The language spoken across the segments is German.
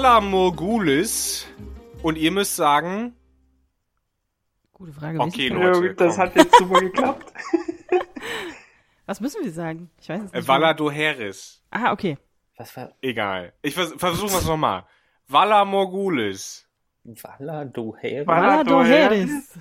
Valar Morgulis. Und ihr müsst sagen, Gute Frage. okay, Leute, Ja, das komm. hat jetzt super geklappt. Was müssen wir sagen? Ich weiß es Äh, nicht. Valar Dohaeris. Ah, okay. Was war Egal. Ich vers versuchen wir es nochmal. Valar Morgulis. Valar Dohaeris? Valar Valar Dohaeris.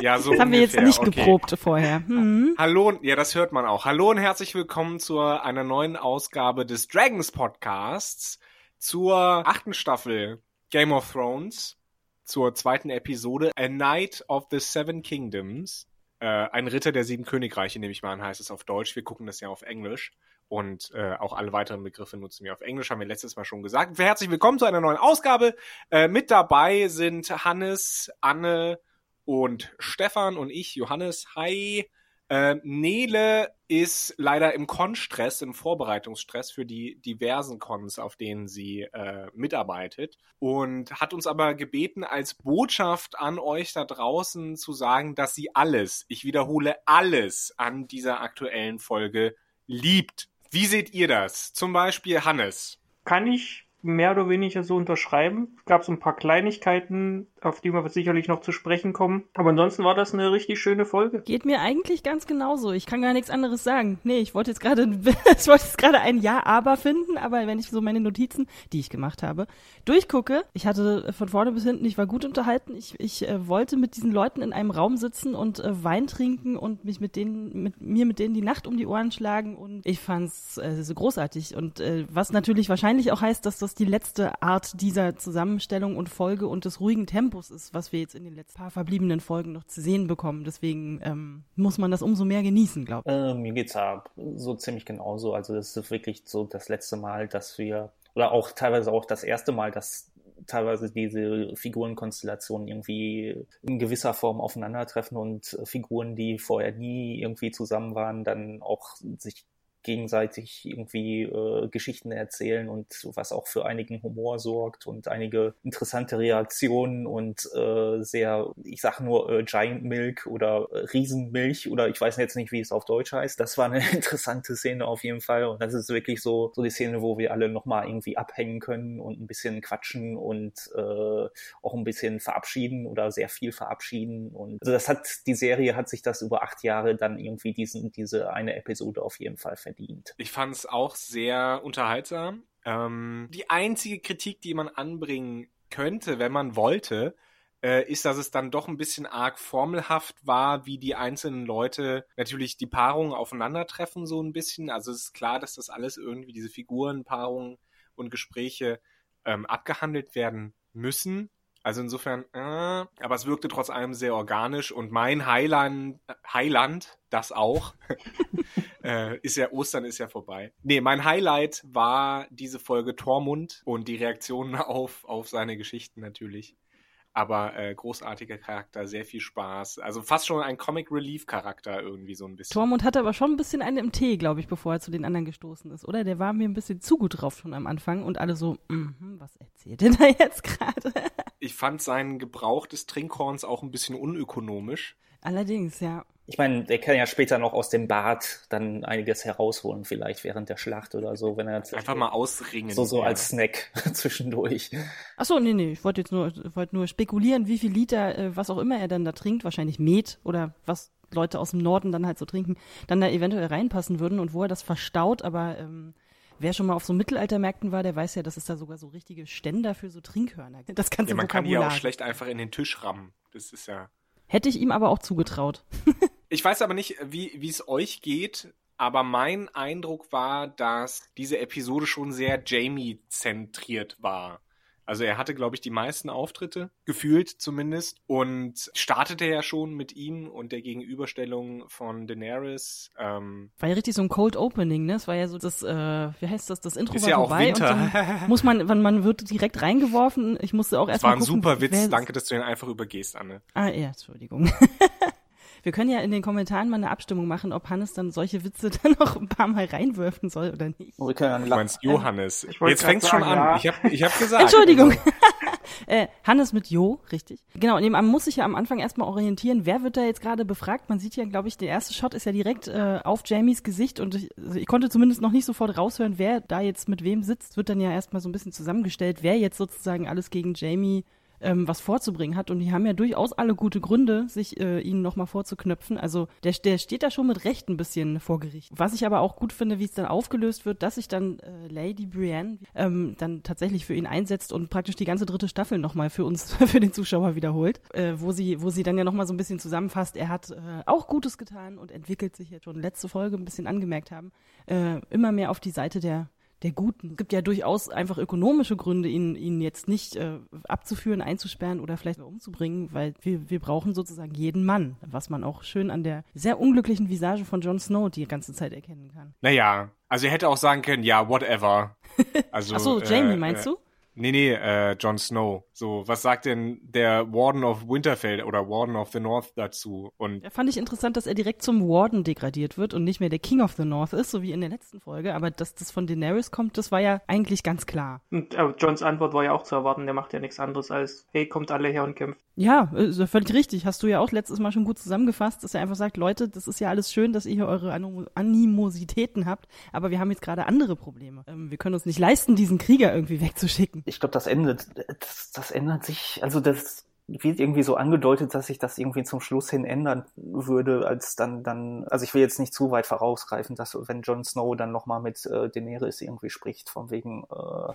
Ja, so Das haben wir jetzt nicht okay. geprobt vorher. Hm. Hallo, und- ja, das hört man auch. Hallo und herzlich willkommen zu einer neuen Ausgabe des Dragons Podcasts, zur achten Staffel Game of Thrones, zur zweiten Episode A Knight of the Seven Kingdoms. Äh, ein Ritter der sieben Königreiche, nehme ich mal an, heißt es auf Deutsch. Wir gucken das ja auf Englisch. Und äh, auch alle weiteren Begriffe nutzen wir auf Englisch, haben wir letztes Mal schon gesagt. Herzlich willkommen zu einer neuen Ausgabe. Äh, mit dabei sind Hannes, Anne und Stefan und ich, Johannes. Hi. Äh, Nele ist leider im Con-Stress, im Vorbereitungsstress für die diversen Cons, auf denen sie äh, mitarbeitet. Und hat uns aber gebeten, als Botschaft an euch da draußen zu sagen, dass sie alles, ich wiederhole alles an dieser aktuellen Folge liebt. Wie seht ihr das? Zum Beispiel Hannes. Kann ich mehr oder weniger so unterschreiben. Es gab so ein paar Kleinigkeiten, auf die wir sicherlich noch zu sprechen kommen. Aber ansonsten war das eine richtig schöne Folge. Geht mir eigentlich ganz genauso. Ich kann gar nichts anderes sagen. Nee, ich wollte jetzt gerade, ich wollte jetzt gerade ein Ja, aber finden, aber wenn ich so meine Notizen, die ich gemacht habe, durchgucke, ich hatte von vorne bis hinten, ich war gut unterhalten. Ich, ich äh, wollte mit diesen Leuten in einem Raum sitzen und äh, Wein trinken und mich mit denen, mit mir mit denen die Nacht um die Ohren schlagen und ich fand's äh, so großartig. Und äh, was natürlich wahrscheinlich auch heißt, dass das die letzte Art dieser Zusammenstellung und Folge und des ruhigen Tempos ist, was wir jetzt in den letzten paar verbliebenen Folgen noch zu sehen bekommen. Deswegen ähm, muss man das umso mehr genießen, glaube ich. Äh, mir geht's ja so ziemlich genauso. Also das ist wirklich so das letzte Mal, dass wir, oder auch teilweise auch das erste Mal, dass teilweise diese Figurenkonstellationen irgendwie in gewisser Form aufeinandertreffen und Figuren, die vorher nie irgendwie zusammen waren, dann auch sich gegenseitig irgendwie äh, Geschichten erzählen und was auch für einigen Humor sorgt und einige interessante Reaktionen und äh, sehr, ich sag nur äh, Giant Milk oder äh, Riesenmilch oder ich weiß jetzt nicht, wie es auf Deutsch heißt. Das war eine interessante Szene auf jeden Fall und das ist wirklich so so die Szene, wo wir alle nochmal irgendwie abhängen können und ein bisschen quatschen und äh, auch ein bisschen verabschieden oder sehr viel verabschieden und also das hat die Serie hat sich das über acht Jahre dann irgendwie diesen diese eine Episode auf jeden Fall verdient. Ich fand es auch sehr unterhaltsam. Ähm, die einzige Kritik, die man anbringen könnte, wenn man wollte, äh, ist, dass es dann doch ein bisschen arg formelhaft war, wie die einzelnen Leute natürlich die Paarungen aufeinandertreffen, so ein bisschen. Also es ist klar, dass das alles irgendwie, diese Figuren, Paarungen und Gespräche ähm, abgehandelt werden müssen. Also insofern, äh, aber es wirkte trotz allem sehr organisch und mein Heiland, Heiland, das auch, äh, ist ja, Ostern ist ja vorbei. Nee, mein Highlight war diese Folge Tormund und die Reaktionen auf, auf seine Geschichten natürlich. Aber äh, großartiger Charakter, sehr viel Spaß. Also fast schon ein Comic Relief Charakter irgendwie so ein bisschen. Tormund hatte aber schon ein bisschen einen im Tee, glaube ich, bevor er zu den anderen gestoßen ist, oder? Der war mir ein bisschen zu gut drauf schon am Anfang und alle so, mhm, was erzählt denn da jetzt gerade? Ich fand seinen Gebrauch des Trinkhorns auch ein bisschen unökonomisch. Allerdings, ja. Ich meine, der kann ja später noch aus dem Bad dann einiges herausholen, vielleicht während der Schlacht oder so, wenn er Einfach mal ausringen. so so ja. als Snack zwischendurch. Ach so, nee, nee, ich wollte jetzt nur, ich wollte nur spekulieren, wie viel Liter, äh, was auch immer er dann da trinkt, wahrscheinlich Met oder was Leute aus dem Norden dann halt so trinken, dann da eventuell reinpassen würden und wo er das verstaut, aber ähm, wer schon mal auf so Mittelaltermärkten war, der weiß ja, dass es da sogar so richtige Ständer für so Trinkhörner gibt. Das ganze Ja, man kann hier Vokabular. auch schlecht einfach in den Tisch rammen. Das ist ja. Hätte ich ihm aber auch zugetraut. Ich weiß aber nicht, wie es euch geht, aber mein Eindruck war, dass diese Episode schon sehr Jamie-zentriert war. Also er hatte, glaube ich, die meisten Auftritte, gefühlt zumindest, und startete ja schon mit ihm und der Gegenüberstellung von Daenerys. Ähm, War ja richtig so ein Cold Opening, ne? Es war ja so das, äh, wie heißt das, das Intro ist war ja auch vorbei Winter. und dann muss man, man, man wird direkt reingeworfen. Ich musste auch das erst war ein gucken, super Witz. Danke, dass du ihn einfach übergehst, Anne. Ah, ja, Entschuldigung. Wir können ja in den Kommentaren mal eine Abstimmung machen, ob Hannes dann solche Witze dann noch ein paar Mal reinwerfen soll oder nicht. Wir können Du meinst Johannes. Jetzt fängt's schon an. ja. Ich habe ich hab gesagt. Entschuldigung. Also, äh, Hannes mit Jo, richtig. Genau, und eben, man muss sich ja am Anfang erstmal orientieren, wer wird da jetzt gerade befragt. Man sieht ja, glaube ich, der erste Shot ist ja direkt äh, auf Jamies Gesicht und ich, also ich konnte zumindest noch nicht sofort raushören, wer da jetzt mit wem sitzt. Wird dann ja erstmal so ein bisschen zusammengestellt, wer jetzt sozusagen alles gegen Jamie ähm, was vorzubringen hat. Und die haben ja durchaus alle gute Gründe, sich äh, ihnen nochmal vorzuknöpfen. Also der, der steht da schon mit Recht ein bisschen vor Gericht. Was ich aber auch gut finde, wie es dann aufgelöst wird, dass sich dann äh, Lady Brienne ähm, dann tatsächlich für ihn einsetzt und praktisch die ganze dritte Staffel nochmal für uns, für den Zuschauer wiederholt, äh, wo sie, wo sie dann ja nochmal so ein bisschen zusammenfasst, er hat äh, auch Gutes getan und entwickelt sich jetzt schon letzte Folge ein bisschen angemerkt haben, äh, immer mehr auf die Seite der der Guten. Es gibt ja durchaus einfach ökonomische Gründe, ihn, ihn jetzt nicht äh, abzuführen, einzusperren oder vielleicht umzubringen, weil wir, wir brauchen sozusagen jeden Mann, was man auch schön an der sehr unglücklichen Visage von Jon Snow die ganze Zeit erkennen kann. naja, also er hätte auch sagen können, ja, whatever. Also, Ach so, äh, Jamie, meinst äh, du? Nee, nee, äh, Jon Snow. So, was sagt denn der Warden of Winterfell oder Warden of the North dazu? Und Da fand ich interessant, dass er direkt zum Warden degradiert wird und nicht mehr der King of the North ist, so wie in der letzten Folge. Aber dass das von Daenerys kommt, das war ja eigentlich ganz klar. Und äh, Johns Antwort war ja auch zu erwarten, der macht ja nichts anderes als, hey, kommt alle her und kämpft. Ja, ist ja völlig richtig. Hast du ja auch letztes Mal schon gut zusammengefasst, dass er einfach sagt, Leute, das ist ja alles schön, dass ihr hier eure Anim Animositäten habt, aber wir haben jetzt gerade andere Probleme. Ähm, wir können uns nicht leisten, diesen Krieger irgendwie wegzuschicken. ich glaube, das endet, das, das ändert sich, also das wird irgendwie so angedeutet, dass sich das irgendwie zum Schluss hin ändern würde, als dann, dann, also ich will jetzt nicht zu weit vorausgreifen, dass wenn Jon Snow dann nochmal mit äh, Daenerys irgendwie spricht, von wegen, äh,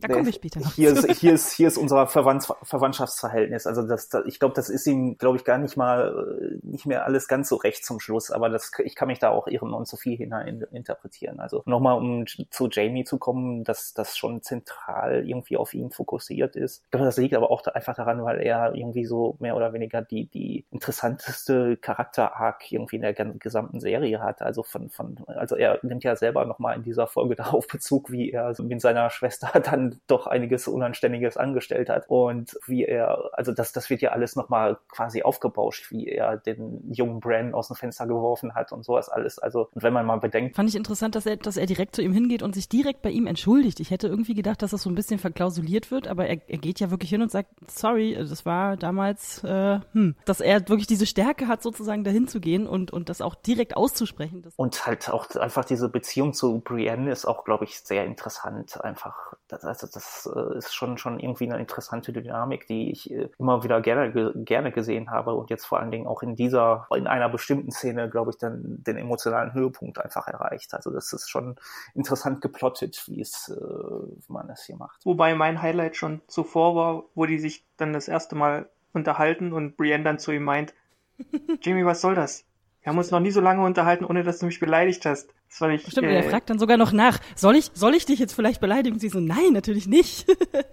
Da kommen wir später noch hier ist, hier ist, hier ist unser Verwandts Verwandtschaftsverhältnis. Also das, das, ich glaube, das ist ihm, glaube ich, gar nicht mal, äh, nicht mehr alles ganz so recht zum Schluss. Aber das, ich kann mich da auch irren und zu viel hinein interpretieren. Also nochmal, um zu Jamie zu kommen, dass das schon zentral irgendwie auf ihn fokussiert ist. Ich glaube, das liegt aber auch da einfach daran, weil er irgendwie so mehr oder weniger die, die interessanteste Charakter-Arc irgendwie in der gesamten Serie hat. Also von, von, also er nimmt ja selber nochmal in dieser Folge darauf Bezug, wie er mit seiner Schwester dann doch einiges Unanständiges angestellt hat und wie er, also das, das wird ja alles nochmal quasi aufgebauscht, wie er den jungen Bran aus dem Fenster geworfen hat und sowas alles. Also, und wenn man mal bedenkt, Fand ich interessant, dass er, dass er direkt zu ihm hingeht und sich direkt bei ihm entschuldigt. Ich hätte irgendwie gedacht, dass das so ein bisschen verklausuliert wird, aber er, er geht ja wirklich hin und sagt, sorry, das war damals, äh, hm, dass er wirklich diese Stärke hat, sozusagen dahin zu gehen und, und das auch direkt auszusprechen. Und halt auch einfach diese Beziehung zu Brienne ist auch, glaube ich, sehr interessant. Einfach, das, also das äh, ist schon schon irgendwie eine interessante Dynamik, die ich äh, immer wieder gerne ge gerne gesehen habe und jetzt vor allen Dingen auch in dieser, in einer bestimmten Szene, glaube ich, dann den emotionalen Höhepunkt einfach erreicht. Also das ist schon interessant geplottet, wie es äh, wie man es hier macht. Wobei mein Highlight schon zuvor war, wo die sich dann das erste Mal unterhalten und Brienne dann zu ihm meint, Jamie, was soll das? Wir haben uns noch nie so lange unterhalten, ohne dass du mich beleidigt hast. Das fand ich, stimmt, und äh, er fragt dann sogar noch nach, soll ich, soll ich dich jetzt vielleicht beleidigen? Und sie so, nein, natürlich nicht.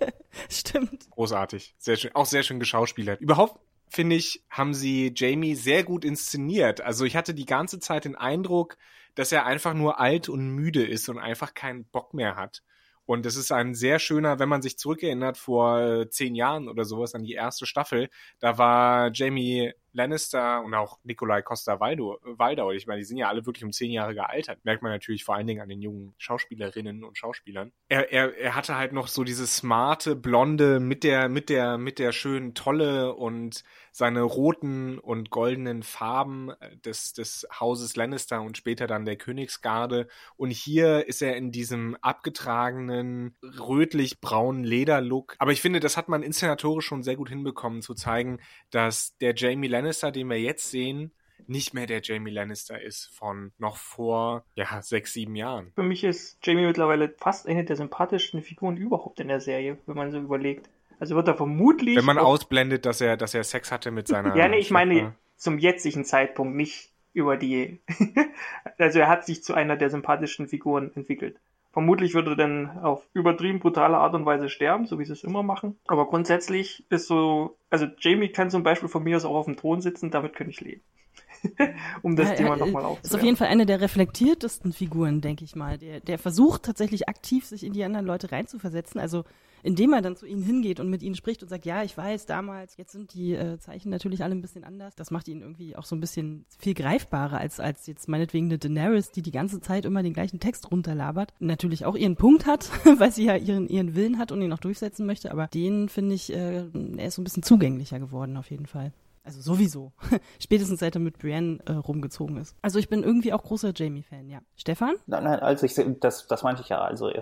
stimmt. großartig. Sehr schön, auch sehr schön geschauspielert. Überhaupt finde ich, haben sie Jamie sehr gut inszeniert. Also ich hatte die ganze Zeit den Eindruck, dass er einfach nur alt und müde ist und einfach keinen Bock mehr hat. Und es ist ein sehr schöner, wenn man sich zurückerinnert vor äh, zehn Jahren oder sowas an die erste Staffel, da war Jamie Lannister und auch Nikolai Costa Waldau, Waldau, ich meine, die sind ja alle wirklich um zehn Jahre gealtert. Merkt man natürlich vor allen Dingen an den jungen Schauspielerinnen und Schauspielern. Er, er, er hatte halt noch so dieses smarte, blonde mit der, mit der, mit der schönen Tolle und seine roten und goldenen Farben des, des Hauses Lannister und später dann der Königsgarde. Und hier ist er in diesem abgetragenen, rötlich-braunen Lederlook. Aber ich finde, das hat man inszenatorisch schon sehr gut hinbekommen, zu zeigen, dass der Jamie Lannister, den wir jetzt sehen, nicht mehr der Jamie Lannister ist von noch vor, ja, sechs, sieben Jahren. Für mich ist Jamie mittlerweile fast eine der sympathischsten Figuren überhaupt in der Serie, wenn man so überlegt. Also wird er vermutlich. Wenn man ausblendet, dass er, dass er Sex hatte mit seiner. Ja, nee, ich meine zum jetzigen Zeitpunkt, nicht über die. also er hat sich zu einer der sympathischen Figuren entwickelt. Vermutlich würde er dann auf übertrieben brutale Art und Weise sterben, so wie sie es immer machen. Aber grundsätzlich ist so, also Jamie kann zum Beispiel von mir aus auch auf dem Thron sitzen, damit könnte ich leben. um das Ja, Thema nochmal aufzunehmen. Ist auf jeden Fall eine der reflektiertesten Figuren, denke ich mal. Der, der versucht tatsächlich aktiv, sich in die anderen Leute reinzuversetzen. Also indem er dann zu ihnen hingeht und mit ihnen spricht und sagt, ja, ich weiß, damals, jetzt sind die äh, Zeichen natürlich alle ein bisschen anders. Das macht ihn irgendwie auch so ein bisschen viel greifbarer als, als jetzt meinetwegen eine Daenerys, die die ganze Zeit immer den gleichen Text runterlabert. Natürlich auch ihren Punkt hat, weil sie ja ihren, ihren Willen hat und ihn auch durchsetzen möchte, aber den finde ich, äh, er ist so ein bisschen zugänglicher geworden auf jeden Fall. Also sowieso. Spätestens seit er mit Brienne äh, rumgezogen ist. Also ich bin irgendwie auch großer Jamie-Fan, ja. Stefan? Nein, nein, also ich das, das meinte ich ja. Also er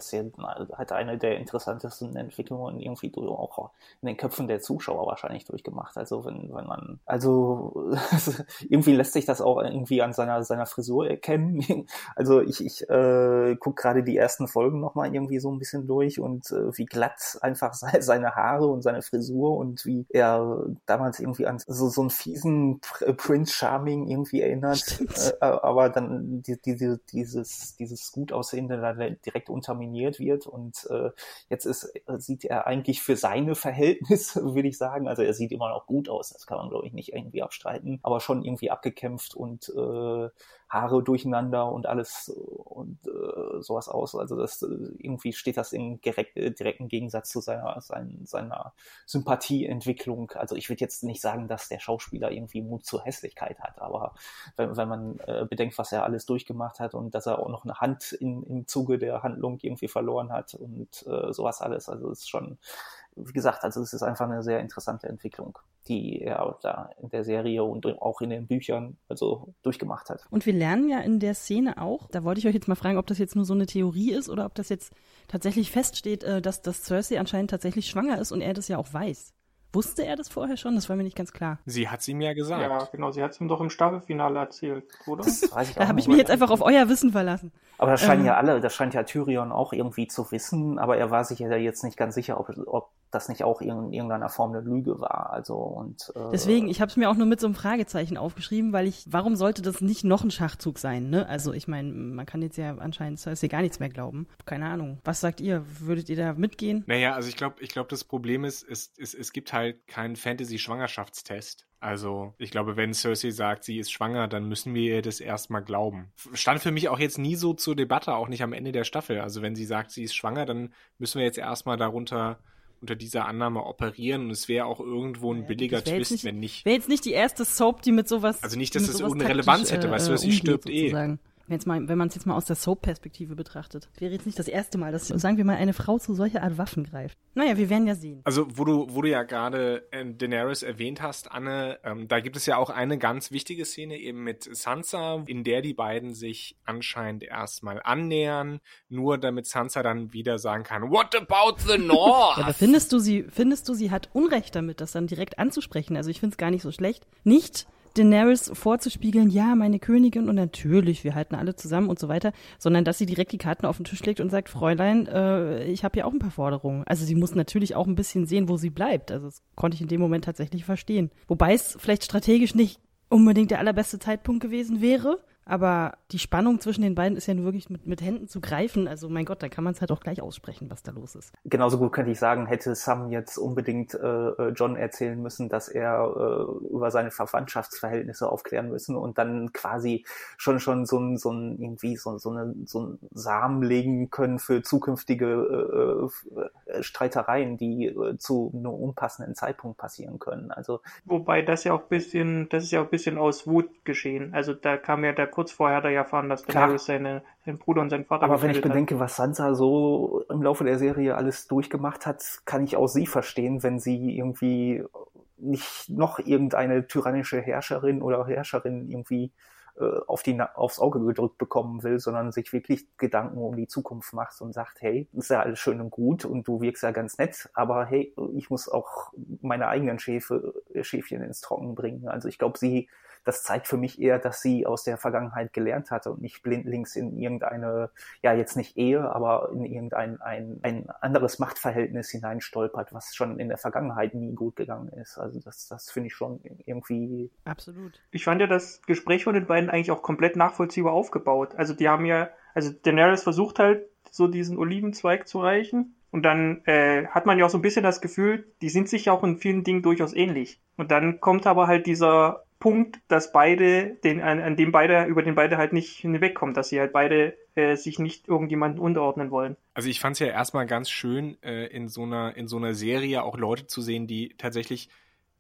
hat eine der interessantesten Entwicklungen irgendwie auch in den Köpfen der Zuschauer wahrscheinlich durchgemacht. Also wenn, wenn man, also irgendwie lässt sich das auch irgendwie an seiner, seiner Frisur erkennen. Also ich, ich äh, gucke gerade die ersten Folgen nochmal irgendwie so ein bisschen durch und äh, wie glatt einfach seine Haare und seine Frisur und wie er damals irgendwie an so so einen fiesen äh, Prince Charming irgendwie erinnert, äh, aber dann die, die, dieses, dieses gut aussehende da direkt unterminiert wird und äh, jetzt ist, sieht er eigentlich für seine Verhältnisse, würde ich sagen, also er sieht immer noch gut aus, das kann man glaube ich nicht irgendwie abstreiten, aber schon irgendwie abgekämpft und äh, Haare durcheinander und alles und äh, sowas aus. Also das irgendwie steht das im direkt, direkten Gegensatz zu seiner, seiner, seiner Sympathieentwicklung. Also ich würde jetzt nicht sagen, dass der Schauspieler irgendwie Mut zur Hässlichkeit hat, aber wenn, wenn man äh, bedenkt, was er alles durchgemacht hat und dass er auch noch eine Hand in, im Zuge der Handlung irgendwie verloren hat und äh, sowas alles, also ist schon wie gesagt, also es ist einfach eine sehr interessante Entwicklung, die er da in der Serie und auch in den Büchern also durchgemacht hat. Und wir lernen ja in der Szene auch, da wollte ich euch jetzt mal fragen, ob das jetzt nur so eine Theorie ist oder ob das jetzt tatsächlich feststeht, äh, dass, dass Cersei anscheinend tatsächlich schwanger ist und er das ja auch weiß. Wusste er das vorher schon? Das war mir nicht ganz klar. Sie hat es ihm ja gesagt. Ja, genau. Sie hat es ihm doch im Staffelfinale erzählt, oder? Das weiß ich da habe ich mich jetzt einfach auf euer Wissen verlassen. Aber das scheinen ähm, ja alle, das scheint ja Tyrion auch irgendwie zu wissen, aber er war sich ja jetzt nicht ganz sicher, ob, ob das nicht auch in irgendeiner Form eine Lüge war. Also und äh, deswegen, ich habe es mir auch nur mit so einem Fragezeichen aufgeschrieben, weil ich, warum sollte das nicht noch ein Schachzug sein? Ne? Also ich meine, man kann jetzt ja anscheinend Cersei gar nichts mehr glauben. Keine Ahnung. Was sagt ihr? Würdet ihr da mitgehen? Naja, also ich glaube, ich glaube, das Problem ist, es, es, es gibt halt keinen Fantasy-Schwangerschaftstest. Also, ich glaube, wenn Cersei sagt, sie ist schwanger, dann müssen wir ihr das erstmal glauben. Stand für mich auch jetzt nie so zur Debatte, auch nicht am Ende der Staffel. Also, wenn sie sagt, sie ist schwanger, dann müssen wir jetzt erstmal darunter unter dieser Annahme operieren und es wäre auch irgendwo ein ja, billiger Twist, nicht, wenn nicht. Wäre jetzt nicht die erste Soap, die mit sowas. Also nicht, dass es irgendeine Relevanz hätte, weißt du, äh, sie stirbt eh. sozusagen. eh jetzt mal, wenn man es jetzt mal aus der Soap-Perspektive betrachtet, wäre jetzt nicht das erste Mal, dass, sagen wir mal, eine Frau zu solcher Art Waffen greift. Naja, wir werden ja sehen. Also, wo du, wo du ja gerade äh, Daenerys erwähnt hast, Anne, ähm, da gibt es ja auch eine ganz wichtige Szene eben mit Sansa, in der die beiden sich anscheinend erstmal annähern, nur damit Sansa dann wieder sagen kann, What about the North? ja, aber findest du sie, findest du, sie hat Unrecht damit, das dann direkt anzusprechen? Also ich finde es gar nicht so schlecht. Nicht Daenerys vorzuspiegeln, ja, meine Königin und natürlich, wir halten alle zusammen und so weiter, sondern dass sie direkt die Karten auf den Tisch legt und sagt, Fräulein, äh, ich habe ja auch ein paar Forderungen. Also sie muss natürlich auch ein bisschen sehen, wo sie bleibt. Also das konnte ich in dem Moment tatsächlich verstehen. Wobei es vielleicht strategisch nicht unbedingt der allerbeste Zeitpunkt gewesen wäre, aber die Spannung zwischen den beiden ist ja nur wirklich mit, mit Händen zu greifen. Also mein Gott, da kann man es halt auch gleich aussprechen, was da los ist. Genauso gut könnte ich sagen, hätte Sam jetzt unbedingt äh, äh, John erzählen müssen, dass er äh, über seine Verwandtschaftsverhältnisse aufklären müssen und dann quasi schon schon so ein, so ein irgendwie so, so, eine, so ein Samen legen können für zukünftige äh, äh, Streitereien, die äh, zu einem unpassenden Zeitpunkt passieren können. Also wobei das ja auch bisschen, das ist ja auch ein bisschen aus Wut geschehen. Also da kam ja der kurz vorher hat er ja erfahren, dass Daenerys seine, seinen Bruder und seinen Vater Aber wenn ich bedenke, hat. was Sansa so im Laufe der Serie alles durchgemacht hat, kann ich auch sie verstehen, wenn sie irgendwie nicht noch irgendeine tyrannische Herrscherin oder Herrscherin irgendwie äh, auf die, aufs Auge gedrückt bekommen will, sondern sich wirklich Gedanken um die Zukunft macht und sagt, hey, ist ja alles schön und gut und du wirkst ja ganz nett, aber hey, ich muss auch meine eigenen Schäfe, Schäfchen ins Trocken bringen. Also ich glaube, sie das zeigt für mich eher, dass sie aus der Vergangenheit gelernt hatte und nicht blindlings in irgendeine, ja jetzt nicht Ehe, aber in irgendein ein, ein anderes Machtverhältnis hineinstolpert, was schon in der Vergangenheit nie gut gegangen ist. Also das, das finde ich schon irgendwie. Absolut. Ich fand ja das Gespräch von den beiden eigentlich auch komplett nachvollziehbar aufgebaut. Also die haben ja, also Daenerys versucht halt so diesen Olivenzweig zu reichen. Und dann äh, hat man ja auch so ein bisschen das Gefühl, die sind sich ja auch in vielen Dingen durchaus ähnlich. Und dann kommt aber halt dieser Punkt, dass beide, den, an, an dem beide, über den beide halt nicht hinwegkommen, dass sie halt beide äh, sich nicht irgendjemanden unterordnen wollen. Also ich fand es ja erstmal ganz schön, äh, in so einer, in so einer Serie auch Leute zu sehen, die tatsächlich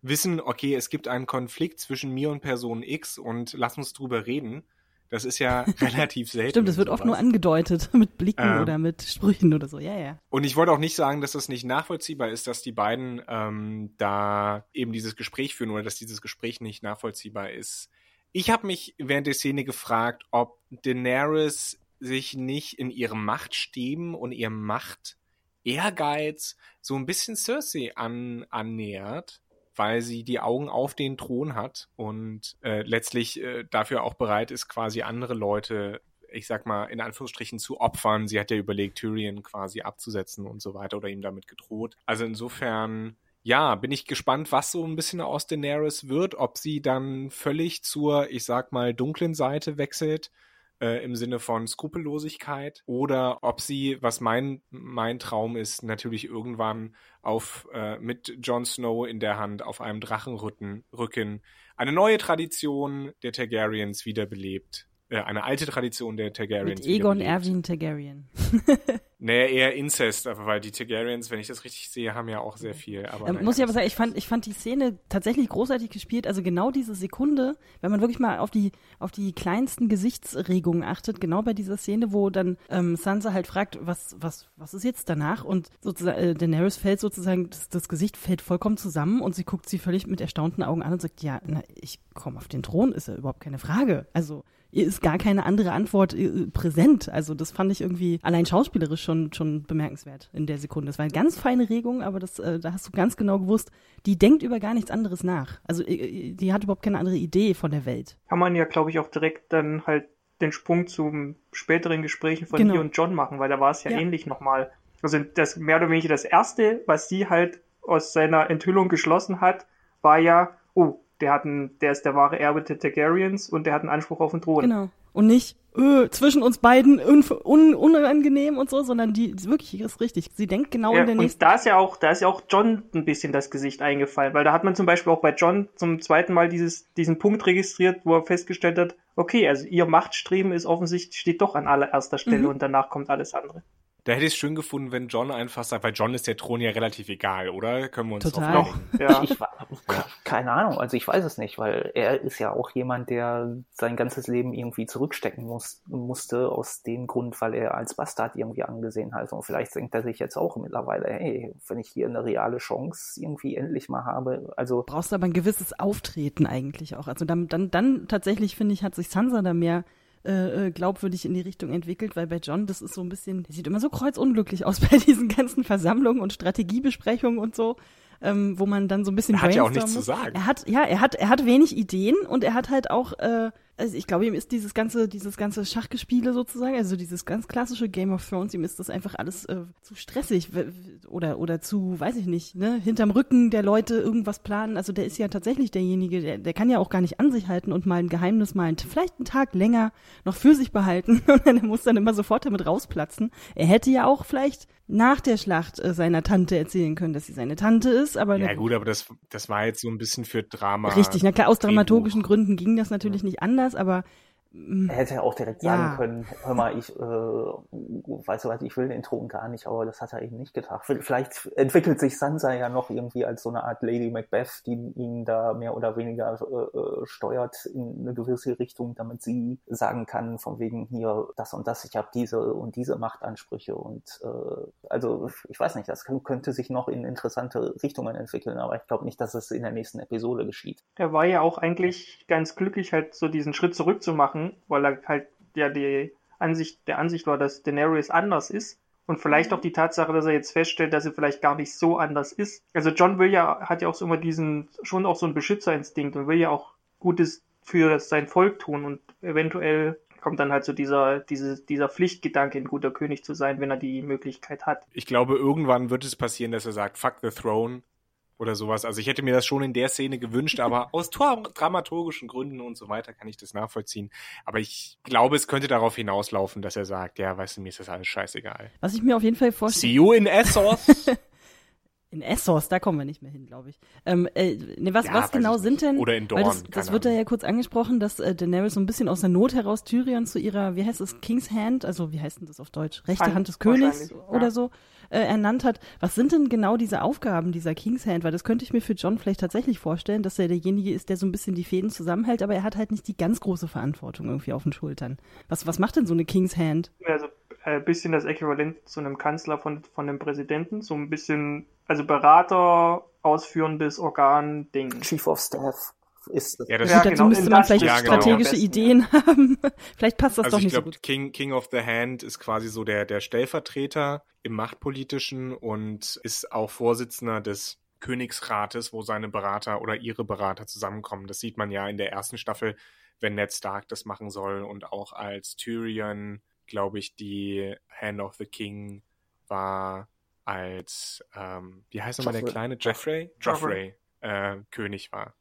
wissen, okay, es gibt einen Konflikt zwischen mir und Person X und lass uns drüber reden. Das ist ja relativ selten. Stimmt, das wird oft nur angedeutet mit Blicken ähm, oder mit Sprüchen oder so. Ja, ja. Und ich wollte auch nicht sagen, dass das nicht nachvollziehbar ist, dass die beiden ähm, da eben dieses Gespräch führen oder dass dieses Gespräch nicht nachvollziehbar ist. Ich habe mich während der Szene gefragt, ob Daenerys sich nicht in ihrem Machtstreben und ihrem Macht Ehrgeiz so ein bisschen Cersei an, annähert weil sie die Augen auf den Thron hat und äh, letztlich äh, dafür auch bereit ist, quasi andere Leute, ich sag mal, in Anführungsstrichen zu opfern. Sie hat ja überlegt, Tyrion quasi abzusetzen und so weiter oder ihm damit gedroht. Also insofern ja, bin ich gespannt, was so ein bisschen aus Daenerys wird, ob sie dann völlig zur, ich sag mal, dunklen Seite wechselt äh, im Sinne von Skrupellosigkeit oder ob sie, was mein, mein Traum ist, natürlich irgendwann auf äh, mit Jon Snow in der Hand auf einem Drachenrücken Rücken eine neue Tradition der Targaryens wiederbelebt. Äh, eine alte Tradition der Targaryens. Mit Egon Erwin Targaryen. Naja, eher Inzest, aber weil die Targaryens, wenn ich das richtig sehe, haben ja auch sehr viel. Aber ähm, muss ich aber sagen, ich fand, ich fand die Szene tatsächlich großartig gespielt. Also genau diese Sekunde, wenn man wirklich mal auf die, auf die kleinsten Gesichtsregungen achtet, genau bei dieser Szene, wo dann ähm, Sansa halt fragt, was, was, was ist jetzt danach? Und sozusagen, äh, Daenerys fällt sozusagen, das, das Gesicht fällt vollkommen zusammen und sie guckt sie völlig mit erstaunten Augen an und sagt, ja, na, ich komme auf den Thron, ist ja überhaupt keine Frage. Also ihr ist gar keine andere Antwort äh, präsent. Also das fand ich irgendwie allein schauspielerisch schon, schon bemerkenswert in der Sekunde. Das war eine ganz feine Regung, aber das, äh, da hast du ganz genau gewusst, die denkt über gar nichts anderes nach. Also äh, äh, die hat überhaupt keine andere Idee von der Welt. Kann man ja, glaube ich, auch direkt dann halt den Sprung zum späteren Gesprächen von genau. ihr und John machen, weil da war es ja, ja ähnlich nochmal. Also das mehr oder weniger das erste, was sie halt aus seiner Enthüllung geschlossen hat, war ja, oh, der hat einen, der ist der wahre Erbe der Targaryens und der hat einen Anspruch auf den Thron. Genau. Und nicht öh, zwischen uns beiden un un unangenehm und so, sondern die wirklich ist richtig. Sie denkt genau ja, in der nächsten. Und da ist ja auch, da ist ja auch John ein bisschen das Gesicht eingefallen, weil da hat man zum Beispiel auch bei John zum zweiten Mal dieses, diesen Punkt registriert, wo er festgestellt hat, okay, also ihr Machtstreben ist offensichtlich steht doch an allererster Stelle mhm. und danach kommt alles andere. Da hätte ich es schön gefunden, wenn John einfach sagt, weil John ist der Thron ja relativ egal, oder? Können wir uns Total. ja. Ich, keine Ahnung, also ich weiß es nicht, weil er ist ja auch jemand, der sein ganzes Leben irgendwie zurückstecken muss, musste, aus dem Grund, weil er als Bastard irgendwie angesehen hat. Und vielleicht denkt er sich jetzt auch mittlerweile, hey, wenn ich hier eine reale Chance irgendwie endlich mal habe, also. Brauchst aber ein gewisses Auftreten eigentlich auch. Also dann, dann, dann tatsächlich, finde ich, hat sich Sansa da mehr äh, äh, glaubwürdig in die Richtung entwickelt, weil bei John, das ist so ein bisschen, der sieht immer so kreuzunglücklich aus bei diesen ganzen Versammlungen und Strategiebesprechungen und so. Ähm, wo man dann so ein bisschen er hat ja auch nichts muss. zu sagen. Er hat ja, er hat er hat wenig Ideen und er hat halt auch äh, also ich glaube, ihm ist dieses ganze, dieses ganze Schachgespiele sozusagen, also dieses ganz klassische Game of Thrones, ihm ist das einfach alles äh, zu stressig oder oder zu, weiß ich nicht, ne, hinterm Rücken der Leute irgendwas planen. Also der ist ja tatsächlich derjenige, der, der kann ja auch gar nicht an sich halten und mal ein Geheimnis mal vielleicht einen Tag länger noch für sich behalten und er muss dann immer sofort damit rausplatzen. Er hätte ja auch vielleicht nach der Schlacht äh, seiner Tante erzählen können, dass sie seine Tante ist, aber ja gut, aber das das war jetzt so ein bisschen für Drama. Richtig, na klar, aus dramaturgischen Gründen ging das natürlich nicht anders, aber er hätte ja auch direkt ja. sagen können, hör mal, ich äh, weiß du was, ich will den Thron gar nicht, aber das hat er eben nicht getan. Vielleicht entwickelt sich Sansa ja noch irgendwie als so eine Art Lady Macbeth, die ihn da mehr oder weniger äh, äh, steuert in eine gewisse Richtung, damit sie sagen kann, von wegen hier das und das, ich habe diese und diese Machtansprüche und äh, also ich weiß nicht, das könnte sich noch in interessante Richtungen entwickeln, aber ich glaube nicht, dass es in der nächsten Episode geschieht. Er war ja auch eigentlich ganz glücklich, halt so diesen Schritt zurück zu machen weil er halt ja die Ansicht, der Ansicht war, dass Daenerys anders ist. Und vielleicht auch die Tatsache, dass er jetzt feststellt, dass sie vielleicht gar nicht so anders ist. Also John will ja, hat ja auch so immer diesen, schon auch so einen Beschützerinstinkt und will ja auch Gutes für sein Volk tun und eventuell kommt dann halt so dieser, diese, dieser Pflichtgedanke, ein guter König zu sein, wenn er die Möglichkeit hat. Ich glaube, irgendwann wird es passieren, dass er sagt, fuck the throne, oder sowas. Also ich hätte mir das schon in der Szene gewünscht, aber aus dramaturgischen Gründen und so weiter kann ich das nachvollziehen. Aber ich glaube, es könnte darauf hinauslaufen, dass er sagt, ja, weißt du, mir ist das alles scheißegal. Was ich mir auf jeden Fall vorstelle. See you in Essos. In Essos, da kommen wir nicht mehr hin, glaube ich. Ähm, äh, ne, was, Ja, was genau sind denn? Oder in weil Dorn, das, das keine wird da ja kurz angesprochen, dass äh, Daenerys so ein bisschen aus der Not heraus Tyrion zu ihrer, wie heißt es, King's Hand, also wie heißt denn das auf Deutsch? Rechte Hand, Hand des Königs wahrscheinlich, ja. oder so äh, ernannt hat. Was sind denn genau diese Aufgaben dieser King's Hand? Weil das könnte ich mir für John vielleicht tatsächlich vorstellen, dass er derjenige ist, der so ein bisschen die Fäden zusammenhält, aber er hat halt nicht die ganz große Verantwortung irgendwie auf den Schultern. Was, was macht denn so eine King's Hand? Also ein bisschen das Äquivalent zu einem Kanzler von, von dem Präsidenten, so ein bisschen, also Berater, ausführendes Organ, Ding. Chief of Staff ist das. Ja, das Ja, Gut, dazu genau, müsste man vielleicht Ja, genau. strategische besten, Ideen haben. vielleicht passt das also doch ich nicht so glaube, gut. King, King of the Hand ist quasi so der, der Stellvertreter im Machtpolitischen und ist auch Vorsitzender des Königsrates, wo seine Berater oder ihre Berater zusammenkommen. Das sieht man ja in der ersten Staffel, wenn Ned Stark das machen soll und auch als Tyrion, glaube ich, die Hand of the King war als, ähm, wie heißt nochmal der kleine? Jeffrey? Joffrey. Joffrey, äh, König war.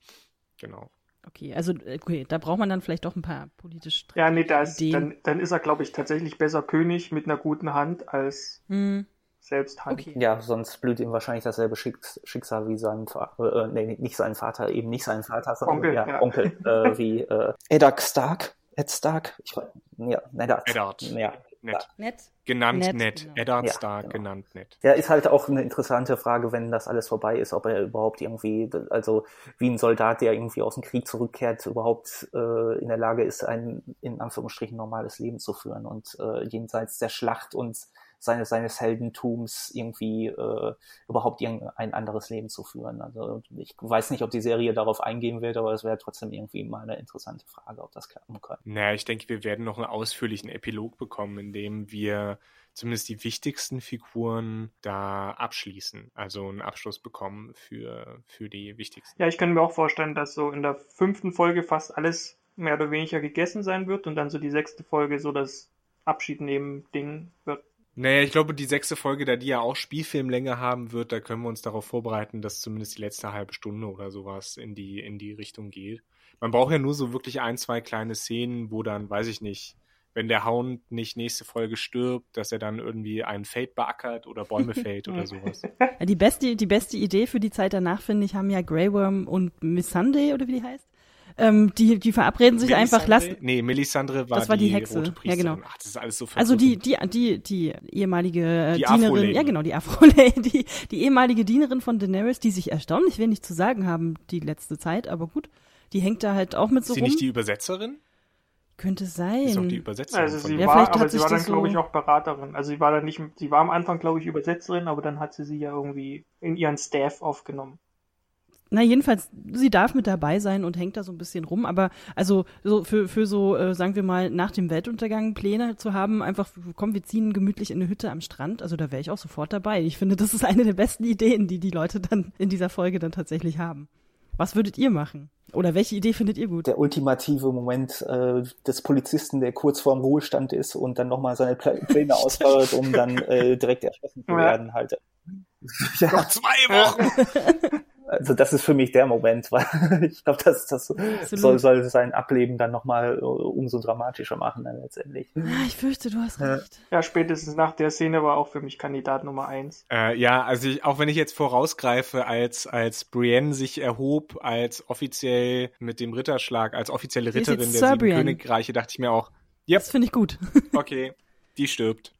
Genau. Okay, also okay, da braucht man dann vielleicht doch ein paar politisch Ja, nee, da ist, dann, dann ist er, glaube ich, tatsächlich besser König mit einer guten Hand als Hm, selbst Hand. okay. Ja, sonst blüht ihm wahrscheinlich dasselbe Schicks Schicksal wie sein Vater, äh, nee, nicht sein Vater, eben nicht sein Vater, sondern Onkel, ja, ja. Onkel, äh, wie äh, Eddard Stark, Ed Stark, ich weiß, ja, Eddard. Eddard. Ja. Nett. Nett. Genannt Ned, Ned. genau. Eddard Ja, Stark, genau. genannt Ned. Ja, ist halt auch eine interessante Frage, wenn das alles vorbei ist, ob er überhaupt irgendwie, also wie ein Soldat, der irgendwie aus dem Krieg zurückkehrt, überhaupt äh, in der Lage ist, ein in Anführungsstrichen normales Leben zu führen und äh, jenseits der Schlacht und seines, seines Heldentums irgendwie äh, überhaupt irgendein anderes Leben zu führen. Also ich weiß nicht, ob die Serie darauf eingehen wird, aber es wäre trotzdem irgendwie mal eine interessante Frage, ob das klappen kann. Naja, ich denke, wir werden noch einen ausführlichen Epilog bekommen, in dem wir zumindest die wichtigsten Figuren da abschließen. Also einen Abschluss bekommen für, für die wichtigsten. Ja, ich könnte mir auch vorstellen, dass so in der fünften Folge fast alles mehr oder weniger gegessen sein wird und dann so die sechste Folge so das Abschied nehmen Ding wird. Naja, ich glaube, die sechste Folge, da die ja auch Spielfilmlänge haben wird, da können wir uns darauf vorbereiten, dass zumindest die letzte halbe Stunde oder sowas in die, in die Richtung geht. Man braucht ja nur so wirklich ein, zwei kleine Szenen, wo dann, weiß ich nicht, wenn der Hound nicht nächste Folge stirbt, dass er dann irgendwie einen Feld beackert oder Bäume fällt oder sowas. Ja, die beste, die beste Idee für die Zeit danach, finde ich, haben ja Grey Worm und Miss Sunday, oder wie die heißt. Ähm, die, die verabreden sich einfach, lassen. Nee, Melisandre war, Das war die die, Hexe. rote Ja, genau. Ach, das ist alles so Also die, die, die, die ehemalige äh, Die Dienerin, ja genau, die Afro-Lady, die ehemalige Dienerin von Daenerys, die sich erstaunlich wenig zu sagen haben die letzte Zeit, aber gut, die hängt da halt auch mit Ist so sie rum. nicht die Übersetzerin? Könnte Ist doch die sein. Übersetzerin Also sie Ja, war, vielleicht aber hat sie sich war dann, das glaube ich, so- auch Beraterin. Also sie war dann nicht, sie war am Anfang, glaube ich, Übersetzerin, aber dann hat sie sie ja irgendwie in ihren Staff aufgenommen. Na, jedenfalls, sie darf mit dabei sein und hängt da so ein bisschen rum, aber also so für, für so, äh, sagen wir mal, nach dem Weltuntergang Pläne zu haben, einfach, komm, wir ziehen gemütlich in eine Hütte am Strand, also da wäre ich auch sofort dabei. Ich finde, das ist eine der besten Ideen, die die Leute dann in dieser Folge dann tatsächlich haben. Was würdet ihr machen? Oder welche Idee findet ihr gut? Der ultimative Moment äh, des Polizisten, der kurz vorm Ruhestand ist und dann nochmal seine Pl- Pläne ausfeuert, um dann äh, direkt erschossen zu werden, halt. Ja, Noch zwei Wochen! also das ist für mich der Moment, weil ich glaube, das, das soll, soll sein Ableben dann nochmal äh, umso dramatischer machen dann letztendlich. Ah, ich fürchte, du hast Ja. recht. Ja, spätestens nach der Szene war auch für mich Kandidat Nummer eins. Äh, ja, also ich, auch wenn ich jetzt vorausgreife, als, als Brienne sich erhob, als offiziell mit dem Ritterschlag, als offizielle Ritterin der sieben. Königreiche, dachte ich mir auch, yep, Das finde ich gut. okay, die stirbt.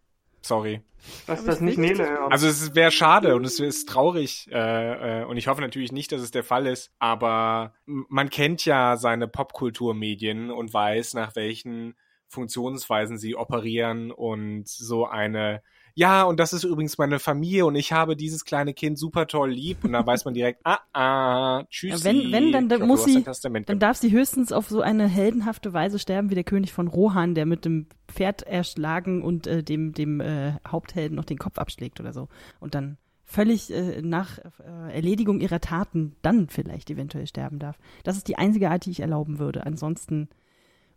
Sorry. Aber das ich nicht Nele hören. Also es wäre schade und es ist traurig äh, äh, und ich hoffe natürlich nicht, dass es der Fall ist, aber man kennt ja seine Popkulturmedien und weiß, nach welchen Funktionsweisen sie operieren und so eine ja, und das ist übrigens meine Familie und ich habe dieses kleine Kind super toll lieb und dann weiß man direkt, ah, ah, tschüss. Ja, wenn- wenn, dann- dann muss sie- Dann darf sie höchstens auf so eine heldenhafte Weise sterben wie der König von Rohan, der mit dem Pferd erschlagen und äh, dem, dem äh, Haupthelden noch den Kopf abschlägt oder so. Und dann völlig äh, nach äh, Erledigung ihrer Taten dann vielleicht eventuell sterben darf. Das ist die einzige Art, die ich erlauben würde. Ansonsten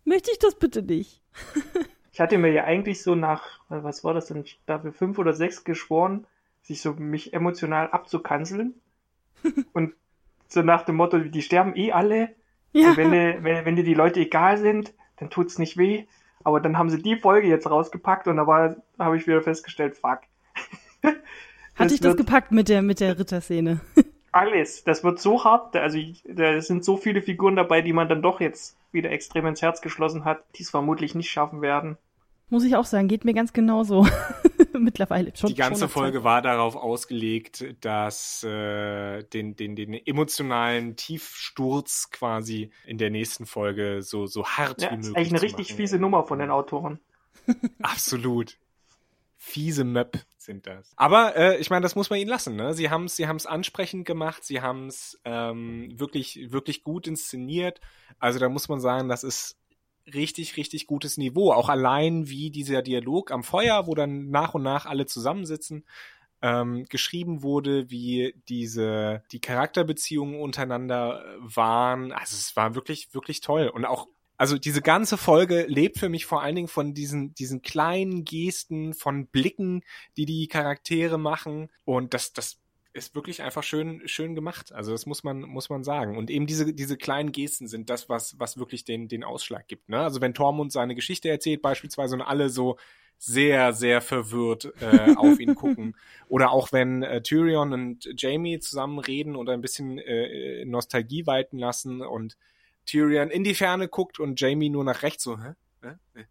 möchte ich das bitte nicht. Ich hatte mir ja eigentlich so nach, äh, was war das denn, Staffel 5 oder 6 geschworen, sich so mich emotional abzukanzeln. und so nach dem Motto, die sterben eh alle. Ja, Und wenn, dir- wenn, wenn dir die Leute egal sind, dann tut's nicht weh. Aber dann haben sie die Folge jetzt rausgepackt und da war, habe ich wieder festgestellt, fuck. Hat dich das gepackt mit der, mit der Ritterszene? alles. Das wird so hart. Also da sind so viele Figuren dabei, die man dann doch jetzt wieder extrem ins Herz geschlossen hat, die es vermutlich nicht schaffen werden. Muss ich auch sagen, geht mir ganz genauso. Mittlerweile schon. Die ganze schon Folge war darauf ausgelegt, dass äh, den, den, den emotionalen Tiefsturz quasi in der nächsten Folge so, so hart ja, wie möglich. Ist eigentlich eine richtig machen. fiese Nummer von den Autoren. Absolut. Fiese Möp sind das. Aber äh, ich meine, das muss man ihnen lassen. Ne? Sie haben es sie haben's ansprechend gemacht, sie haben es ähm, wirklich, wirklich gut inszeniert. Also da muss man sagen, das ist richtig, richtig gutes Niveau. Auch allein wie dieser Dialog am Feuer, wo dann nach und nach alle zusammensitzen, ähm, geschrieben wurde, wie diese die Charakterbeziehungen untereinander waren. Also es war wirklich, wirklich toll. Und auch also diese ganze Folge lebt für mich vor allen Dingen von diesen, diesen kleinen Gesten, von Blicken, die die Charaktere machen. Und das, das ist wirklich einfach schön, schön gemacht. Also das muss man, muss man sagen. Und eben diese, diese kleinen Gesten sind das, was, was wirklich den, den Ausschlag gibt. Ne? Also wenn Tormund seine Geschichte erzählt beispielsweise und alle so sehr, sehr verwirrt äh, auf ihn gucken. Oder auch wenn äh, Tyrion und Jamie zusammen reden oder ein bisschen äh, Nostalgie walten lassen und Tyrion in die Ferne guckt und Jamie nur nach rechts so, hä? hä?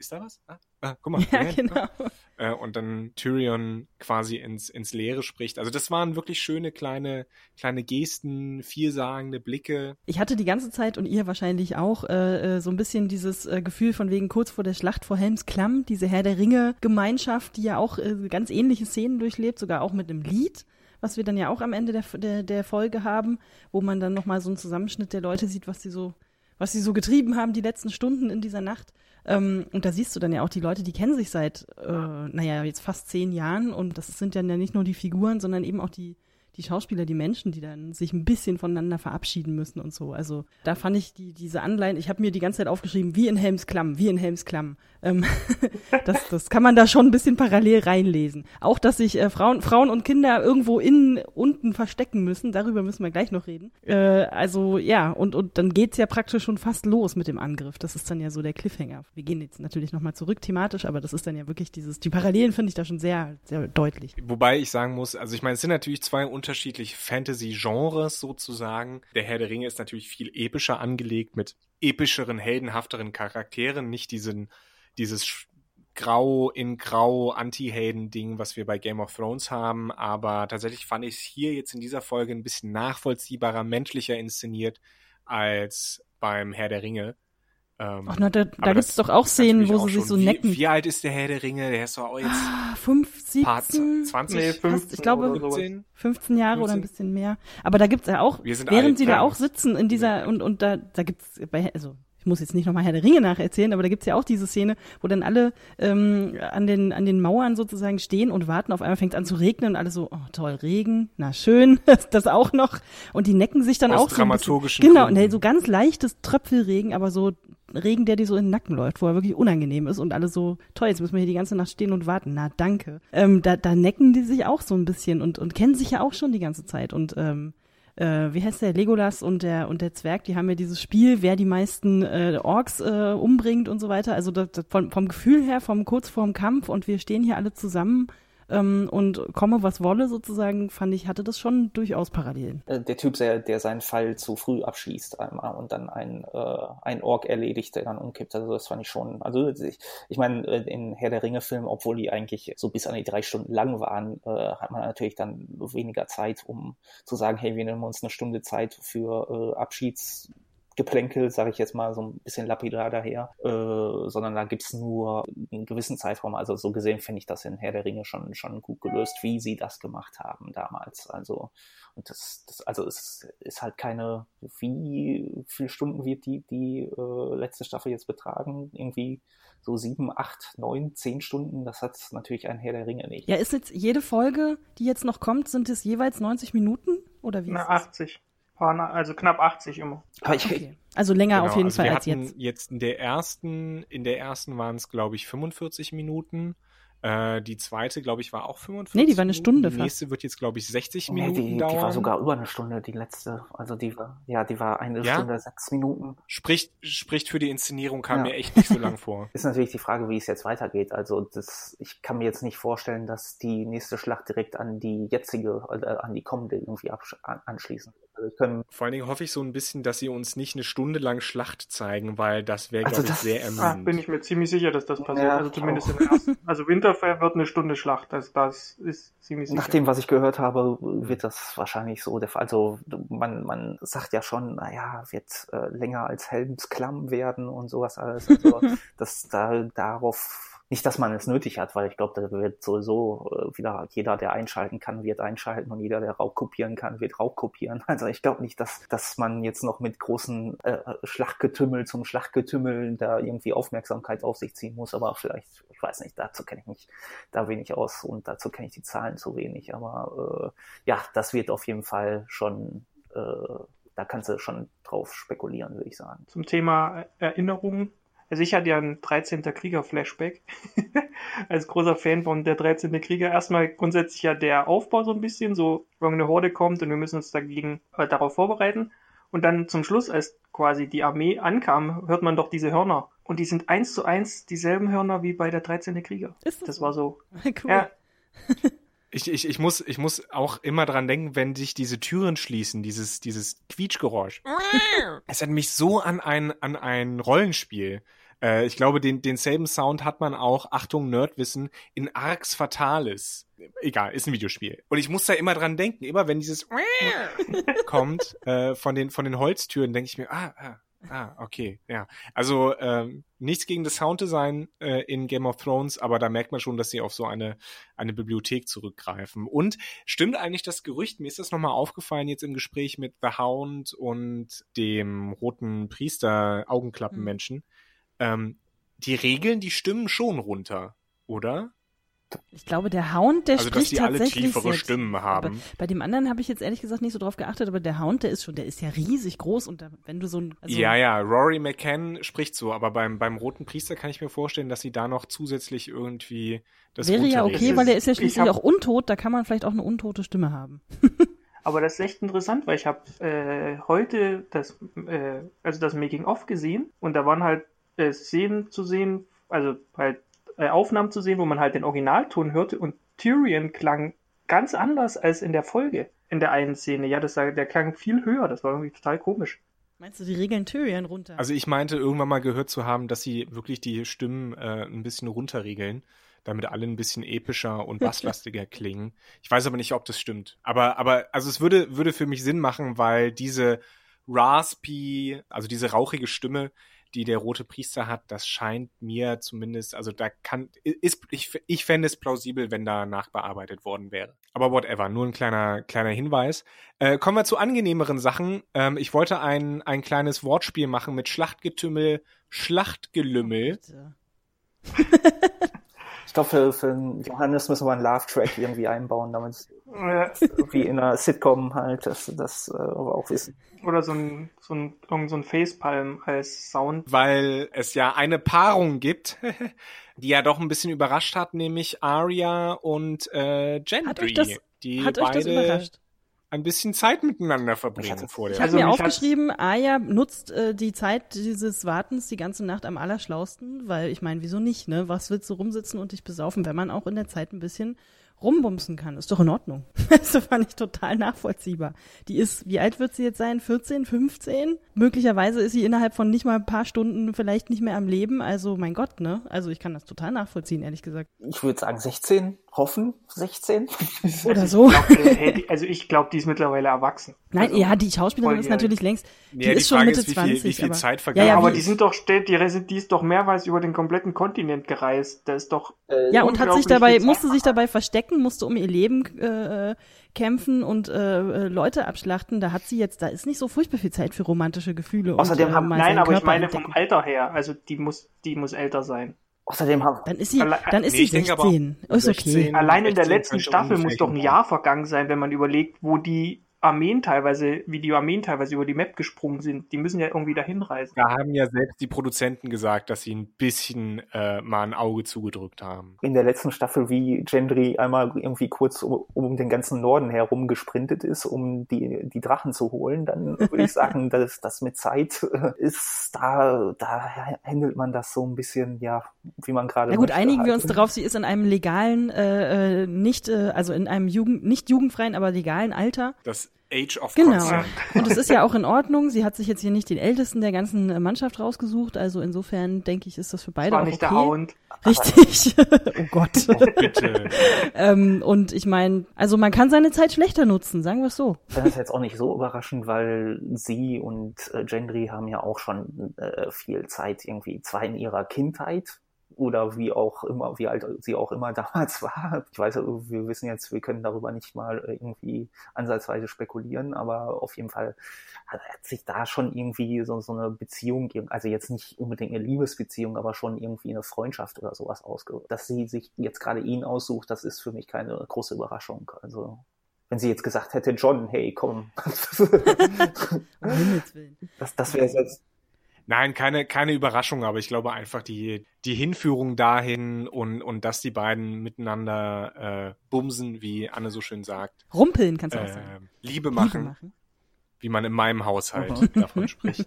Ist da was? Ah, ah guck mal. Ja, genau. Äh, und dann Tyrion quasi ins, ins Leere spricht. Also das waren wirklich schöne kleine, kleine Gesten, vielsagende Blicke. Ich hatte die ganze Zeit und ihr wahrscheinlich auch äh, äh so ein bisschen dieses äh, Gefühl von wegen kurz vor der Schlacht vor Helms Klamm, diese Herr der Ringe Gemeinschaft, die ja auch äh, ganz ähnliche Szenen durchlebt, sogar auch mit einem Lied was wir dann ja auch am Ende der, der, der Folge haben, wo man dann nochmal so einen Zusammenschnitt der Leute sieht, was sie so, was sie so getrieben haben die letzten Stunden in dieser Nacht. Ähm, und da siehst du dann ja auch die Leute, die kennen sich seit, äh, naja, jetzt fast zehn Jahren und das sind dann ja nicht nur die Figuren, sondern eben auch die, die Schauspieler, die Menschen, die dann sich ein bisschen voneinander verabschieden müssen und so. Also da fand ich die, diese Anleihen, ich habe mir die ganze Zeit aufgeschrieben, wie in Helms Klamm, wie in Helms Klamm. Ähm, das, das kann man da schon ein bisschen parallel reinlesen. Auch, dass sich äh, Frauen, Frauen und Kinder irgendwo innen unten verstecken müssen, darüber müssen wir gleich noch reden. Äh, also ja, und, und dann geht's ja praktisch schon fast los mit dem Angriff. Das ist dann ja so der Cliffhanger. Wir gehen jetzt natürlich nochmal zurück thematisch, aber das ist dann ja wirklich dieses, die Parallelen finde ich da schon sehr, sehr deutlich. Wobei ich sagen muss, also ich meine, es sind natürlich zwei unterschiedliche Fantasy-Genres sozusagen. Der Herr der Ringe ist natürlich viel epischer angelegt mit epischeren, heldenhafteren Charakteren, nicht diesen, dieses Grau in Grau Anti-Helden-Ding, was wir bei Game of Thrones haben. Aber tatsächlich fand ich es hier jetzt in dieser Folge ein bisschen nachvollziehbarer, menschlicher inszeniert als beim Herr der Ringe. Ähm, Ach, na, da, da gibt es doch auch Szenen, wo sie sich so wie, necken. Wie alt ist der Herr der Ringe? Der ist doch auch jetzt. Ah, 5, 17, 20, nee, 15 ich glaube 15, 15 Jahre 15. oder ein bisschen mehr. Aber da gibt's ja auch, während alt, sie da auch sitzen in dieser, und, und da, da gibt's bei, also ich muss jetzt nicht nochmal Herr der Ringe nacherzählen, aber da gibt's ja auch diese Szene, wo dann alle ähm, an, den, an den Mauern sozusagen stehen und warten. Auf einmal fängt es an zu regnen und alle so, oh toll, Regen, na schön, das auch noch. Und die necken sich dann Aus auch so. Dramaturgischen bisschen, genau, und so ganz leichtes Tröpfelregen, aber so Regen, der dir so in den Nacken läuft, wo er wirklich unangenehm ist und alle so, toll, jetzt müssen wir hier die ganze Nacht stehen und warten. Na, danke. Ähm, da, da necken die sich auch so ein bisschen und, und kennen sich ja auch schon die ganze Zeit. Und ähm, äh, wie heißt der, Legolas und der und der Zwerg, die haben ja dieses Spiel, wer die meisten äh, Orks äh, umbringt und so weiter. Also das, das, vom, vom Gefühl her, vom kurz vorm Kampf und wir stehen hier alle zusammen ähm, und komme, was wolle sozusagen, fand ich, hatte das schon durchaus Parallelen. Äh, der Typ, der, der seinen Fall zu früh abschließt einmal und dann ein, äh, ein Ork erledigt, der dann umkippt. Also das fand ich schon, also ich, ich meine, äh, in Herr der Ringe-Filmen, obwohl die eigentlich so bis an die drei Stunden lang waren, äh, hat man natürlich dann weniger Zeit, um zu sagen, hey, wir nehmen uns eine Stunde Zeit für äh, Abschieds Geplänkel, sage ich jetzt mal so ein bisschen lapidar daher, äh, sondern da gibt's nur einen gewissen Zeitraum. Also so gesehen finde ich das in Herr der Ringe schon, schon gut gelöst, wie sie das gemacht haben damals. Also und das, das also es ist halt keine, wie viele Stunden wird die, die äh, letzte Staffel jetzt betragen? Irgendwie so sieben, acht, neun, zehn Stunden, das hat natürlich ein Herr der Ringe nicht. Ja, ist jetzt jede Folge, die jetzt noch kommt, sind es jeweils 90 Minuten? Oder wie? Na, 80 also knapp 80 immer. Okay. Also länger genau, auf jeden also Fall wir als jetzt. Jetzt in der ersten, in der ersten waren es glaube ich 45 Minuten. Äh, die zweite, glaube ich, war auch 45 Nee, die war eine Minuten. Stunde Die fast. nächste wird jetzt, glaube ich, 60 Nee, Minuten die, die dauern. war sogar über eine Stunde, die letzte. Also die war, ja, die war eine Ja? Stunde, sechs Minuten. spricht, spricht für die Inszenierung, kam Ja. mir echt nicht so lang vor. Ist natürlich die Frage, wie es jetzt weitergeht. Also das, ich kann mir jetzt nicht vorstellen, dass die nächste Schlacht direkt an die jetzige, äh, an die kommende irgendwie anschließen. Also können, Vor allen Dingen hoffe ich so ein bisschen, dass sie uns nicht eine Stunde lang Schlacht zeigen, weil das wäre, Also glaube ich, sehr Ah, ermüdend. bin ich mir ziemlich sicher, dass das passiert. Ja, also zumindest auch. in der ersten. Also Winterfell wird eine Stunde Schlacht. Das, das ist ziemlich sicher. nach dem, was ich gehört habe, wird das wahrscheinlich so der Fall. Also man, man sagt ja schon, naja, wird äh, länger als Helmsklamm werden und sowas alles. Also, dass da darauf nicht, dass man es nötig hat, weil ich glaube, da wird sowieso äh, wieder jeder, der einschalten kann, wird einschalten und jeder, der raubkopieren kann, wird raubkopieren. Also ich glaube nicht, dass, dass man jetzt noch mit großen äh, Schlachtgetümmel zum Schlachtgetümmel da irgendwie Aufmerksamkeit auf sich ziehen muss, aber vielleicht, ich weiß nicht, dazu kenne ich mich da wenig aus und dazu kenne ich die Zahlen zu wenig. Aber äh, ja, das wird auf jeden Fall schon, äh, da kannst du schon drauf spekulieren, würde ich sagen. Zum Thema Erinnerungen. Also ich hatte ja ein 13. Krieger-Flashback. Als großer Fan von der 13. Krieger. Erstmal grundsätzlich ja der Aufbau so ein bisschen, so irgendeine Horde kommt und wir müssen uns dagegen äh, darauf vorbereiten. Und dann zum Schluss, als quasi die Armee ankam, hört man doch diese Hörner. Und die sind eins zu eins dieselben Hörner wie bei der 13. Krieger. Ist Das war so. cool. Ja, Ich, ich, ich, muss, ich muss auch immer dran denken, wenn sich diese Türen schließen, dieses, dieses Quietschgeräusch. es hat mich so an ein, an ein Rollenspiel. Äh, ich glaube, den, denselben Sound hat man auch, Achtung, Nerdwissen, in Arx Fatalis. Egal, ist ein Videospiel. Und ich muss da immer dran denken. Immer wenn dieses kommt äh, von, den, von den Holztüren, denke ich mir, ah, ah, ah, okay, ja. Also ähm, nichts gegen das Sounddesign äh, in Game of Thrones, aber da merkt man schon, dass sie auf so eine, eine Bibliothek zurückgreifen. Und stimmt eigentlich das Gerücht, mir ist das nochmal aufgefallen jetzt im Gespräch mit The Hound und dem roten Priester Augenklappenmenschen, ähm, die Regeln, die stimmen schon runter, oder? Ich glaube, der Hound, der also, dass spricht die alle tatsächlich tiefere selbst. Stimmen Aber haben. bei dem anderen habe ich jetzt ehrlich gesagt nicht so drauf geachtet, aber der Hound, der ist schon, der ist ja riesig groß und da, wenn du so ein, also, ja, ja, Rory McCann spricht so, aber beim, beim Roten Priester kann ich mir vorstellen, dass sie da noch zusätzlich irgendwie das wäre ja okay, ist- weil der ist ja ich schließlich hab- auch untot, da kann man vielleicht auch eine untote Stimme haben. Aber das ist echt interessant, weil ich habe äh, heute das, äh, also das Making-of gesehen und da waren halt äh, Szenen zu sehen, also halt äh, Aufnahmen zu sehen, wo man halt den Originalton hörte und Tyrion klang ganz anders als in der Folge, in der einen Szene. Ja, das, der klang viel höher, das war irgendwie total komisch. Meinst du, die regeln Tyrion runter? Also ich meinte irgendwann mal gehört zu haben, dass sie wirklich die Stimmen äh, ein bisschen runterregeln, damit alle ein bisschen epischer und basslastiger klingen. Ich weiß aber nicht, ob das stimmt. Aber, aber, also es würde, würde für mich Sinn machen, weil diese raspy, also diese rauchige Stimme, die der rote Priester hat, das scheint mir zumindest, also da kann, ist, ich, ich fände es plausibel, wenn da nachbearbeitet worden wäre. Aber whatever, nur ein kleiner, kleiner Hinweis. Äh, kommen wir zu angenehmeren Sachen. Ähm, ich wollte ein, ein kleines Wortspiel machen mit Schlachtgetümmel, Schlachtgelümmel. Bitte. Ich glaube, für, für den Johannes müssen wir einen Love-Track irgendwie einbauen, damit es wie in einer Sitcom halt das, das äh, auch wissen. oder so ein, so ein, irgend so ein Facepalm als Sound. weil es ja eine Paarung gibt, die ja doch ein bisschen überrascht hat, nämlich Arya und äh, Gendry, Hat euch das- die Hat euch das beide überrascht? Ein bisschen Zeit miteinander verbringen hat's- vor Ich der. habe Also mir aufgeschrieben, Aya nutzt äh, die Zeit dieses Wartens die ganze Nacht am allerschlausten, weil ich meine, wieso nicht, ne? Was willst du rumsitzen und dich besaufen, wenn man auch in der Zeit ein bisschen rumbumsen kann? Ist doch in Ordnung. Das fand ich total nachvollziehbar. Die ist, wie alt wird sie jetzt sein? 14, 15? Möglicherweise ist sie innerhalb von nicht mal ein paar Stunden vielleicht nicht mehr am Leben. Also mein Gott, ne? Also ich kann das total nachvollziehen, ehrlich gesagt. Ich würde sagen 16, hoffen 16. Oder so. Ich glaub, äh, die- also ich glaube, die ist mittlerweile erwachsen. Nein, also, ja, die Schauspielerin ist natürlich längst, die Ja, die ist schon Frage Mitte ist, wie viel- 20. wie viel aber, Zeit ja, vergangen ja, aber wie- die sind doch, steht, die, die ist doch mehrmals über den kompletten Kontinent gereist. Das ist doch. Ja, und hat sich dabei, viel musste sich dabei verstecken, musste um ihr Leben äh, kämpfen und äh, äh, Leute abschlachten. Da hat sie jetzt, da ist nicht so furchtbar viel Zeit für romantische Gefühle. Außerdem und, äh, haben- mal Nein, aber ich Körper meine entdecken. vom Alter her. Also die muss, die muss älter sein. Außerdem haben Dann ist sie, dann ist Nee, sie ich denke aber auch 16. Ist okay. 16. Allein in der 16 letzten Staffel muss doch ein. Jahr vergangen sein, wenn man überlegt, wo die Armeen teilweise, wie die Armeen teilweise über die Map gesprungen sind. Die müssen ja irgendwie dahin reisen. Da haben ja selbst die Produzenten gesagt, dass sie ein bisschen äh, mal ein Auge zugedrückt haben. In der letzten Staffel, wie Gendry einmal irgendwie kurz um, um den ganzen Norden herum gesprintet ist, um die, die Drachen zu holen, dann würde ich sagen, dass das mit Zeit äh, ist, da, da handelt man das so ein bisschen, ja, wie man gerade. Na gut, einigen wir uns darauf, sie ist in einem legalen, äh, äh, nicht, äh, also in einem Jugend, nicht jugendfreien, aber legalen Alter. Das Age of Genau. Consent. Und es ist ja auch in Ordnung. Sie hat sich jetzt hier nicht den Ältesten der ganzen Mannschaft rausgesucht. Also insofern denke ich, ist das für beide War auch nicht okay. der Hound. Richtig. oh Gott. Bitte. ähm, und ich meine, also man kann seine Zeit schlechter nutzen, sagen wir es so. Das ist jetzt auch nicht so überraschend, weil sie und äh, Gendry haben ja auch schon äh, viel Zeit, irgendwie zwar in ihrer Kindheit oder wie auch immer, wie alt sie auch immer damals war. Ich weiß, wir wissen jetzt, wir können darüber nicht mal irgendwie ansatzweise spekulieren, aber auf jeden Fall hat, sich da schon irgendwie so, so eine Beziehung, also jetzt nicht unbedingt eine Liebesbeziehung, aber schon irgendwie eine Freundschaft oder sowas ausge. Dass sie sich jetzt gerade ihn aussucht, das ist für mich keine große Überraschung. Also wenn sie jetzt gesagt hätte, John, hey, komm. Das das wäre jetzt Nein, keine, keine Überraschung, aber ich glaube einfach die, die Hinführung dahin und, und dass die beiden miteinander äh, bumsen, wie Anne so schön sagt, Rumpeln kannst du auch äh, sagen. Liebe machen, Liebe machen. wie man in meinem Haushalt Mhm. davon spricht.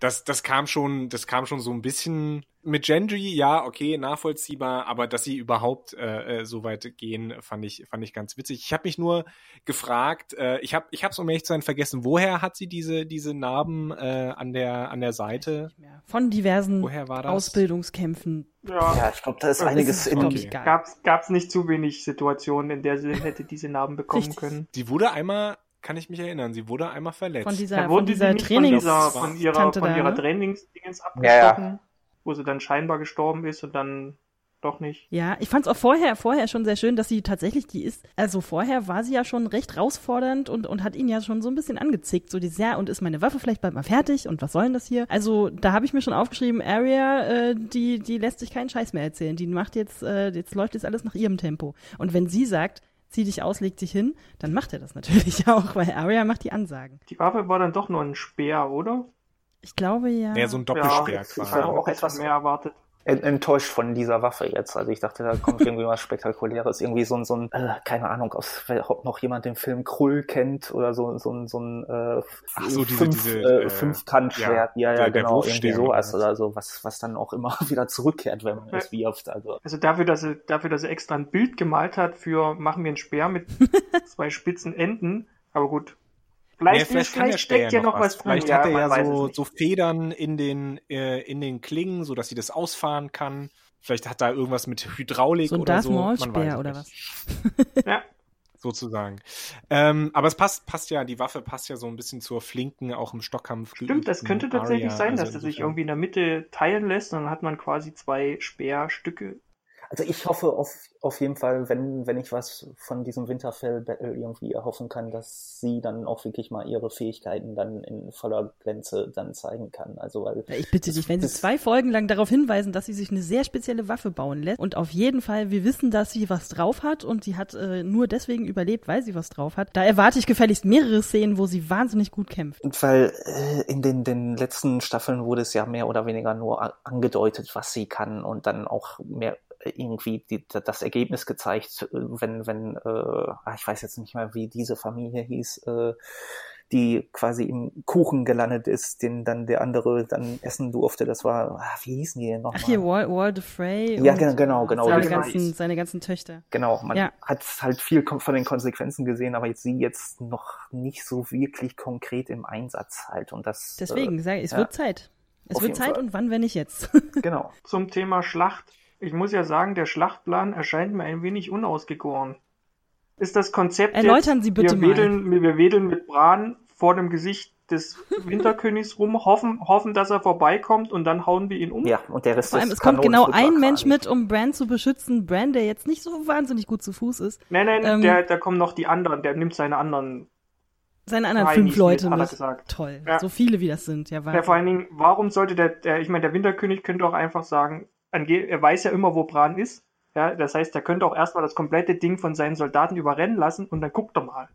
Das, das kam schon, das kam schon so ein bisschen mit Gendry, ja, okay, nachvollziehbar, aber dass sie überhaupt äh, äh, so weit gehen, fand ich, fand ich ganz witzig. Ich habe mich nur gefragt, äh, ich habe, ich habe um ehrlich zu sein vergessen, woher hat sie diese, diese Narben äh, an der, an der Seite? Von diversen Woher war das? Ausbildungskämpfen. Ja, Ja, ich glaube, da ist Das einiges ist, in. Okay. gab's, gab's nicht zu wenig Situationen, in der sie hätte diese Narben bekommen Richtig. können. Sie wurde einmal, kann ich mich erinnern, sie wurde einmal verletzt. Von dieser, Da von wurde dieser nicht von, Trainings... dieser, von ihrer, Tante von da, ihrer ne? Trainingsdingens Ja, ja. Wo sie dann scheinbar gestorben ist und dann doch nicht. Ja, ich fand's auch vorher, vorher schon sehr schön, dass sie tatsächlich die ist. Also vorher war sie ja schon recht herausfordernd und, und hat ihn ja schon so ein bisschen angezickt. So dieses, ja, und ist meine Waffe vielleicht bald mal fertig und was soll denn das hier? Also da habe ich mir schon aufgeschrieben, Arya, äh, die, die lässt sich keinen Scheiß mehr erzählen. Die macht jetzt, äh, jetzt läuft jetzt alles nach ihrem Tempo. Und wenn sie sagt, zieh dich aus, leg dich hin, dann macht er das natürlich auch, weil Arya macht die Ansagen. Die Waffe war dann doch nur ein Speer, oder? Ich glaube ja. Ja, so ein Doppelsperr ja, ich quasi. Ich habe auch etwas mehr erwartet. en- enttäuscht von dieser Waffe jetzt. Also ich dachte, da kommt irgendwie was Spektakuläres. Irgendwie so ein, so ein äh, keine Ahnung, aus, ob noch jemand den Film Krull kennt oder so, so ein, so ein äh, Ach so, diese- fünf, diese, äh, äh, Fünfkantschwert. Ja, ja, der- der genau, irgendwie Wurfstern sowas oder oder so, was, was dann auch immer wieder zurückkehrt, wenn man Ja. es wirft. Also Also dafür, dass er, dafür, dass er extra ein Bild gemalt hat für machen wir einen Speer mit zwei spitzen Enden. Aber gut. Vielleicht, Nee, vielleicht, der steckt ja noch was drin. Vielleicht hat er ja so, so Federn in den, äh, in den Klingen, so dass sie das ausfahren kann. Vielleicht hat da irgendwas mit Hydraulik so ein oder Darth so. Man Maul weiß Speer oder was? Ja, Sozusagen. Ähm, aber es passt, passt ja, die Waffe passt ja so ein bisschen zur flinken, auch im Stockkampf. stimmt, das könnte tatsächlich Arya. sein, Also dass er sich irgendwie in der Mitte teilen lässt und dann hat man quasi zwei Speerstücke. Also ich hoffe auf, auf jeden Fall, wenn, wenn ich was von diesem Winterfell-Battle irgendwie erhoffen kann, dass sie dann auch wirklich mal ihre Fähigkeiten dann in voller Glänze dann zeigen kann. Also weil Ja, ich bitte dich, wenn sie zwei Folgen lang darauf hinweisen, dass sie sich eine sehr spezielle Waffe bauen lässt und auf jeden Fall, wir wissen, dass sie was drauf hat und sie hat äh, nur deswegen überlebt, weil sie was drauf hat, da erwarte ich gefälligst mehrere Szenen, wo sie wahnsinnig gut kämpft. Und weil äh, in den, den letzten Staffeln wurde es ja mehr oder weniger nur angedeutet, was sie kann und dann auch mehr äh, irgendwie die, das Ergebnis gezeigt, äh, wenn, wenn, äh, ah, ich weiß jetzt nicht mehr, wie diese Familie hieß, äh, die quasi im Kuchen gelandet ist, den dann der andere dann essen durfte. Das war, ah, wie hießen die denn nochmal? Ach hier, Wall, Wall de Frey. Ja, und genau, genau, genau, Seine, die ganzen, seine ganzen Töchter. Genau, man Ja. hat halt viel von den Konsequenzen gesehen, aber jetzt sie jetzt noch nicht so wirklich konkret im Einsatz halt und das. Deswegen, sage ich, es ja. wird Zeit. Es Auf wird Zeit Fall. und wann, wenn nicht jetzt? Äh, genau. Zum Thema Schlacht. Ich muss ja sagen, der Schlachtplan erscheint mir ein wenig unausgegoren. Ist das Konzept Erläutern jetzt, Sie bitte wir mal. wedeln, wir wedeln mit Bran vor dem Gesicht des Winterkönigs rum, hoffen, hoffen, dass er vorbeikommt und dann hauen wir ihn um? Ja, und der Rest Vor allem, es kommt genau ein Mensch mit, um Bran zu beschützen. Bran, der jetzt nicht so wahnsinnig gut zu Fuß ist. Nein, nein, Ähm, der, da kommen noch die anderen, der nimmt seine anderen. Seine anderen Nein, fünf Leute mit, mit. gesagt. Toll. Ja. So viele wie das sind. Ja, Ja, Wahnsinn. vor allen Dingen, warum sollte der, der ich meine, der Winterkönig könnte auch einfach sagen, er weiß ja immer, wo Bran ist. Ja, das heißt, er könnte auch erstmal das komplette Ding von seinen Soldaten überrennen lassen und dann guckt er mal.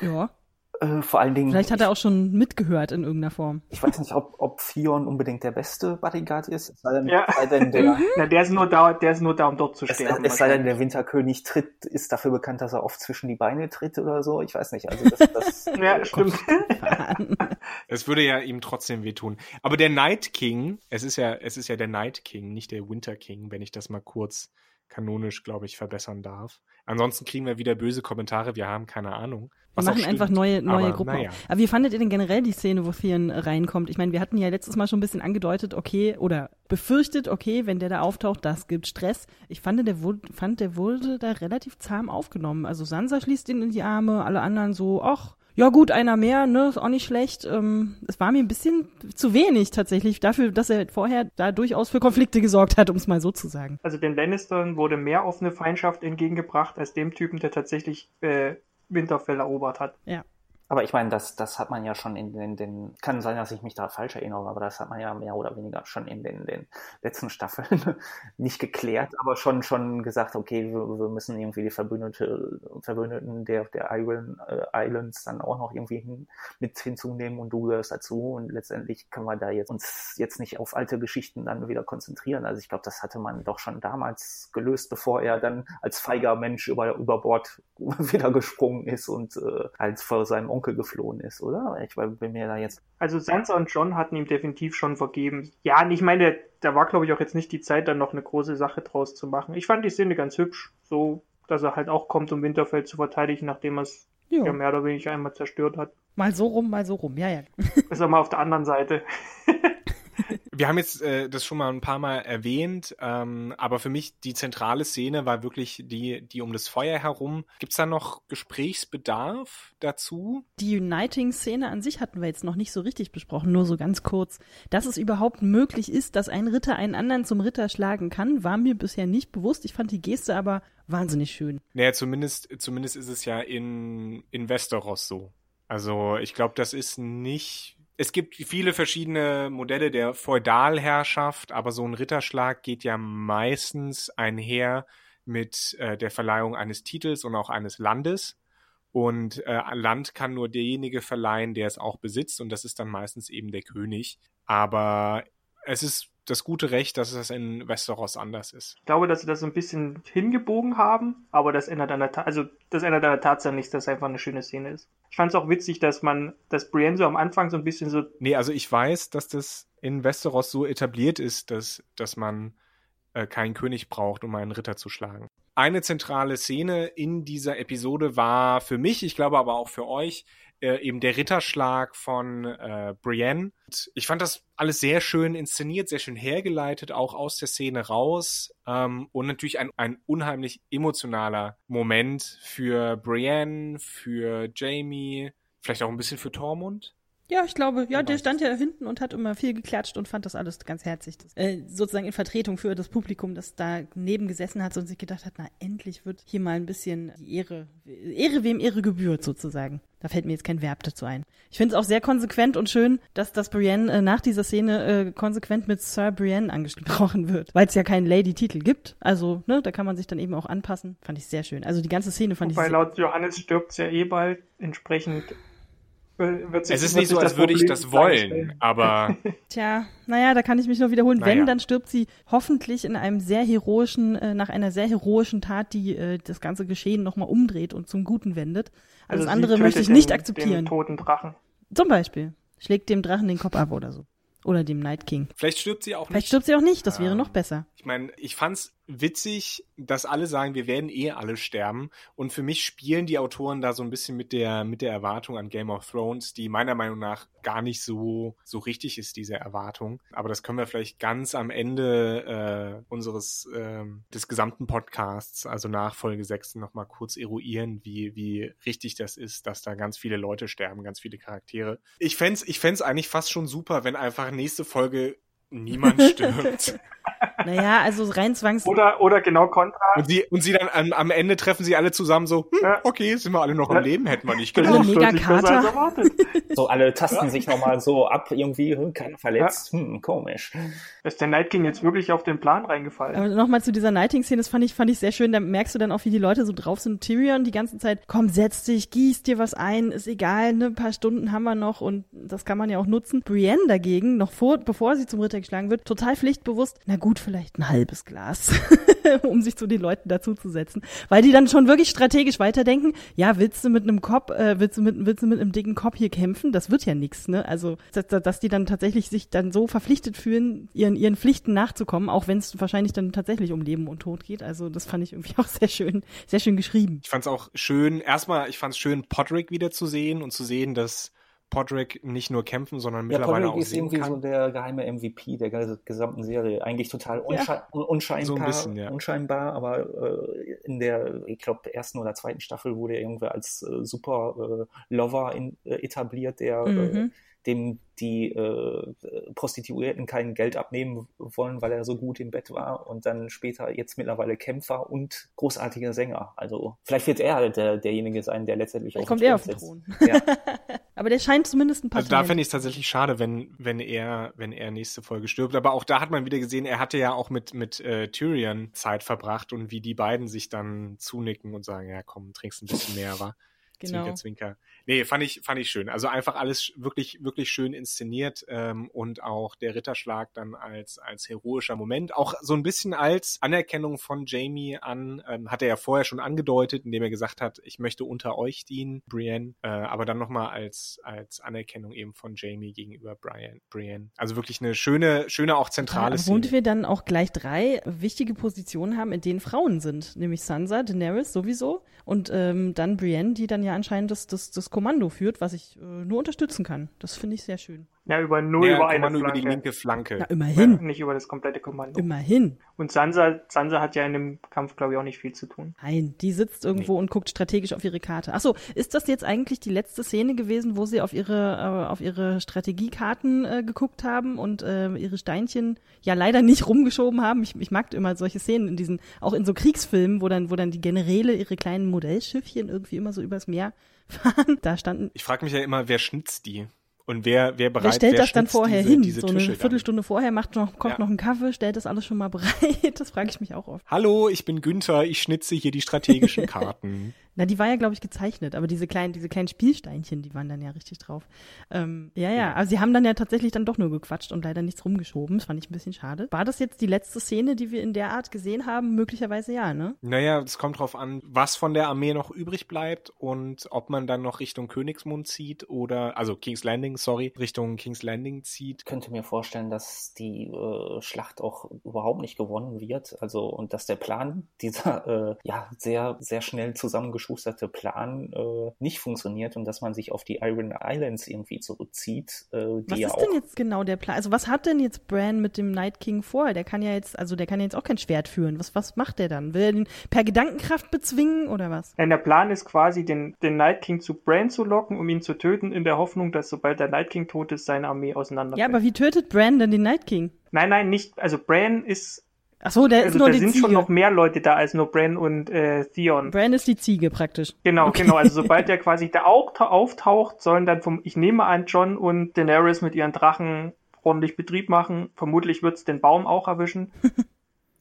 Ja. Äh, vor allen Dingen. Vielleicht hat er auch schon mitgehört in irgendeiner Form. Ich weiß nicht, ob, ob Theon unbedingt der beste Bodyguard ist. Es sei denn, Ja. sei denn der, Na, der ist nur da, der ist nur da, um dort zu es, sterben. es sei denn, der Winterkönig tritt, ist dafür bekannt, dass er oft zwischen die Beine tritt oder so. Ich weiß nicht. Also das, das ja, stimmt. Es würde ja ihm trotzdem wehtun. Aber der Night King, es ist ja, es ist ja der Night King, nicht der Winter King, wenn ich das mal kurz kanonisch, glaube ich, verbessern darf. Ansonsten kriegen wir wieder böse Kommentare, wir haben keine Ahnung. Wir machen einfach stimmt. neue, neue Aber Gruppen. naja. auf. Aber wie fandet ihr denn generell die Szene, wo Theon reinkommt? Ich meine, wir hatten ja letztes Mal schon ein bisschen angedeutet, okay, oder befürchtet, okay, wenn der da auftaucht, das gibt Stress. Ich fand, der wurde, fand, der wurde da relativ zahm aufgenommen. Also Sansa schließt ihn in die Arme, alle anderen so, ach, ja gut, einer mehr, ne, ist auch nicht schlecht. Ähm, es war mir ein bisschen zu wenig tatsächlich dafür, dass er vorher da durchaus für Konflikte gesorgt hat, um es mal so zu sagen. Also den Lannistern wurde mehr offene Feindschaft entgegengebracht als dem Typen, der tatsächlich äh, Winterfell erobert hat. Ja. Aber ich meine, das, das hat man ja schon in den, den, kann sein, dass ich mich da falsch erinnere, aber das hat man ja mehr oder weniger schon in den, den letzten Staffeln nicht geklärt, aber schon, schon gesagt, okay, wir, wir müssen irgendwie die Verbündete, Verbündeten der, der Iron, äh, Islands dann auch noch irgendwie hin, mit hinzunehmen und du gehörst dazu und letztendlich können wir da jetzt uns jetzt nicht auf alte Geschichten dann wieder konzentrieren. Also ich glaube, das hatte man doch schon damals gelöst, bevor er dann als feiger Mensch über, über Bord wieder gesprungen ist und äh, als vor seinem Onkel geflohen ist, oder? Ich bin mir da jetzt. Also Sansa und John hatten ihm definitiv schon vergeben. Ja, und ich meine, da war, glaube ich, auch jetzt nicht die Zeit, dann noch eine große Sache draus zu machen. Ich fand die Szene ganz hübsch, so, dass er halt auch kommt, um Winterfell zu verteidigen, nachdem er es Ja. ja mehr oder weniger einmal zerstört hat. Mal so rum, mal so rum. Ja, ja. Ist er mal auf der anderen Seite. Wir haben jetzt äh, das schon mal ein paar Mal erwähnt, ähm, aber für mich die zentrale Szene war wirklich die, die um das Feuer herum. Gibt's da noch Gesprächsbedarf dazu? Die Uniting-Szene an sich hatten wir jetzt noch nicht so richtig besprochen, nur so ganz kurz. Dass es überhaupt möglich ist, dass ein Ritter einen anderen zum Ritter schlagen kann, war mir bisher nicht bewusst. Ich fand die Geste aber wahnsinnig schön. Naja, zumindest, zumindest ist es ja in, in Westeros so. Also ich glaube, das ist nicht. Es gibt viele verschiedene Modelle der Feudalherrschaft, aber so ein Ritterschlag geht ja meistens einher mit äh, der Verleihung eines Titels und auch eines Landes. Und äh, Land kann nur derjenige verleihen, der es auch besitzt, und das ist dann meistens eben der König. Aber es ist das gute Recht, dass es in Westeros anders ist. Ich glaube, dass sie das so ein bisschen hingebogen haben, aber das ändert an der, Ta also das ändert an der Tatsache nichts, dass es einfach eine schöne Szene ist. Ich fand es auch witzig, dass man, dass Brienne so am Anfang so ein bisschen so, Nee, also ich weiß, dass das in Westeros so etabliert ist, dass, dass man äh, keinen König braucht, um einen Ritter zu schlagen. Eine zentrale Szene in dieser Episode war für mich, ich glaube aber auch für euch, äh, eben der Ritterschlag von äh, Brienne. Und ich fand das alles sehr schön inszeniert, sehr schön hergeleitet, auch aus der Szene raus. Ähm, und natürlich ein, ein unheimlich emotionaler Moment für Brienne, für Jamie, vielleicht auch ein bisschen für Tormund. Ja, ich glaube, ja, Wer der stand ja hinten und hat immer viel geklatscht und fand das alles ganz herzig. Das, äh, sozusagen in Vertretung für das Publikum, das da neben gesessen hat und sich gedacht hat, na, endlich wird hier mal ein bisschen die Ehre, Ehre wem Ehre gebührt sozusagen. Da fällt mir jetzt kein Verb dazu ein. Ich finde es auch sehr konsequent und schön, dass das Brienne äh, nach dieser Szene äh, konsequent mit Sir Brienne angesprochen wird, weil es ja keinen Lady-Titel gibt. Also, ne, da kann man sich dann eben auch anpassen. Fand ich sehr schön. Also die ganze Szene fand wobei ich laut Johannes stirbt ja eh bald, entsprechend wird sich Es ist nicht so, als würde ich das wollen, aber Tja, naja, da kann ich mich nur wiederholen. Naja. Wenn, dann stirbt sie hoffentlich in einem sehr heroischen, äh, nach einer sehr heroischen Tat, die äh, das ganze Geschehen nochmal umdreht und zum Guten wendet. Also, das sie andere möchte ich nicht den, akzeptieren. Den toten Drachen. Zum Beispiel. Schlägt dem Drachen den Kopf ab oder so. Oder dem Night King. vielleicht stirbt sie auch Vielleicht nicht. stirbt sie auch nicht, das wäre Ähm, noch besser. Ich meine, ich fand's witzig, dass alle sagen, wir werden eh alle sterben. Und für mich spielen die Autoren da so ein bisschen mit der, mit der Erwartung an Game of Thrones, die meiner Meinung nach gar nicht so, so richtig ist, diese Erwartung. Aber das können wir vielleicht ganz am Ende äh, unseres, ähm, des gesamten Podcasts, also nach Folge 6, nochmal kurz eruieren, wie, wie richtig das ist, dass da ganz viele Leute sterben, ganz viele Charaktere. Ich fänd's, ich fänd's eigentlich fast schon super, wenn einfach nächste Folge Niemand stirbt. Naja, also rein zwangs... Oder, oder genau kontra. Und sie, und sie dann am, am Ende treffen sie alle zusammen so, hm, Ja. okay, sind wir alle noch Ja. am Leben, hätten wir nicht Oder gedacht. mega deutlich besser Kater. So, alle tasten sich nochmal so ab, irgendwie, hm, keiner verletzt, hm, komisch. Ist der Night King jetzt wirklich auf den Plan reingefallen? Aber nochmal zu dieser Nighting-Szene, das fand ich, fand ich sehr schön. Da merkst du dann auch, wie die Leute so drauf sind. Tyrion die ganze Zeit, komm, setz dich, gieß dir was ein, ist egal, ne, ein paar Stunden haben wir noch und das kann man ja auch nutzen. Brienne dagegen, noch vor, bevor sie zum Ritter geschlagen wird, total pflichtbewusst, na gut, vielleicht ein halbes Glas, um sich zu den Leuten dazuzusetzen. Weil die dann schon wirklich strategisch weiterdenken, ja, willst du mit einem Kopf, äh, willst du mit, willst du mit einem dicken Kopf hier kämpfen? Das wird ja nix, ne? Also, dass, dass die dann tatsächlich sich dann so verpflichtet fühlen, ihren, ihren Pflichten nachzukommen, auch wenn es wahrscheinlich dann tatsächlich um Leben und Tod geht. Also, das fand ich irgendwie auch sehr schön, sehr schön geschrieben. Ich fand's auch schön, erstmal, ich fand's schön, Podrick wiederzusehen und zu sehen, dass Podrick nicht nur kämpfen, sondern Ja, mittlerweile Podrick auch ist sehen irgendwie kann. so der geheime MVP der ges- gesamten Serie. Eigentlich total Ja. unsche un unscheinbar, So ein bisschen, ja. unscheinbar, aber äh, in der, ich glaube, ersten oder zweiten Staffel wurde er irgendwie als äh, super äh, Lover in, äh, etabliert, der äh, Mhm. dem die äh, Prostituierten kein Geld abnehmen wollen, weil er so gut im Bett war und dann später jetzt mittlerweile Kämpfer und großartiger Sänger. Also vielleicht wird er der, derjenige sein, der letztendlich Vielleicht auf kommt er auf den Thron. Ja. Aber der scheint zumindest ein paar Also da fände ich es tatsächlich schade, wenn, wenn er, wenn er nächste Folge stirbt. Aber auch da hat man wieder gesehen, er hatte ja auch mit, mit äh, Tyrion Zeit verbracht und wie die beiden sich dann zunicken und sagen, ja komm, trinkst ein bisschen mehr, wa? Genau. Zwinker, zwinker. Nee, fand ich, fand ich schön. Also einfach alles wirklich, wirklich schön inszeniert ähm, und auch der Ritterschlag dann als, als heroischer Moment. Auch so ein bisschen als Anerkennung von Jamie an, ähm, hat er ja vorher schon angedeutet, indem er gesagt hat, ich möchte unter euch dienen, Brienne, äh, aber dann nochmal als, als Anerkennung eben von Jamie gegenüber Brian, Brienne. Also wirklich eine schöne, schöne auch zentrale Ja, und Szene. wir dann auch gleich drei wichtige Positionen haben, in denen Frauen sind. Nämlich Sansa, Daenerys sowieso und ähm, dann Brienne, die dann ja anscheinend das, das, das Kommando führt, was ich äh, nur unterstützen kann. Das finde ich sehr schön. Ja, über nur Ja, über eine Kommando über Flanke. die linke Flanke. Na, immerhin. Nicht über das komplette Kommando. Immerhin. Und Sansa, Sansa hat ja in dem Kampf, glaube ich, auch nicht viel zu tun. Nein, die sitzt irgendwo und guckt strategisch auf ihre Karte. Achso, ist das jetzt eigentlich die letzte Szene gewesen, wo sie auf ihre, äh, auf ihre Strategiekarten äh, geguckt haben und äh, ihre Steinchen ja leider nicht rumgeschoben haben? Ich, ich mag immer solche Szenen in diesen, auch in so Kriegsfilmen, wo dann, wo dann die Generäle ihre kleinen Modellschiffchen irgendwie immer so übers Meer fahren. Da standen Ich frage mich ja immer, wer schnitzt die? Und wer, wer bereit Wer stellt das dann vorher diese, hin? Diese so eine Tische dann? Viertelstunde vorher macht noch, kocht Ja. noch einen Kaffee, stellt das alles schon mal bereit. Das frage ich mich auch oft. Hallo, ich bin Günther, ich schnitze hier die strategischen Karten. Na, die war ja, glaube ich, gezeichnet, aber diese kleinen, diese kleinen Spielsteinchen, die waren dann ja richtig drauf. Ähm, ja, ja, aber sie haben dann ja tatsächlich dann doch nur gequatscht und leider nichts rumgeschoben. Das fand ich ein bisschen schade. War das jetzt die letzte Szene, die wir in der Art gesehen haben? Möglicherweise ja, ne? Naja, es kommt drauf an, was von der Armee noch übrig bleibt und ob man dann noch Richtung Königsmund zieht oder, also King's Landing, sorry, Richtung King's Landing zieht. Ich könnte mir vorstellen, dass die äh, Schlacht auch überhaupt nicht gewonnen wird. Also und dass der Plan, dieser äh, ja sehr sehr schnell zusammengeschusterte Plan äh, nicht funktioniert und dass man sich auf die Iron Islands irgendwie zurückzieht, äh, die Was ja ist auch denn jetzt genau der Plan? Also was hat denn jetzt Bran mit dem Night King vor? Der kann ja jetzt, also der kann ja jetzt auch kein Schwert führen. Was, was macht der dann? Will er den per Gedankenkraft bezwingen oder was? Denn der Plan ist quasi, den, den Night King zu Bran zu locken, um ihn zu töten, in der Hoffnung, dass sobald der Night King tot ist, seine Armee auseinander. Ja, aber wie tötet Bran denn den Night King? Nein, nein, nicht. Also Bran ist. Ach so, der ist Also nur da die sind Ziege. schon noch mehr Leute da als nur Bran und äh, Theon. Bran ist die Ziege praktisch. Genau, Okay. genau. Also sobald der quasi da auch ta- auftaucht, sollen dann vom, ich nehme an, John und Daenerys mit ihren Drachen ordentlich Betrieb machen. Vermutlich wird's den Baum auch erwischen.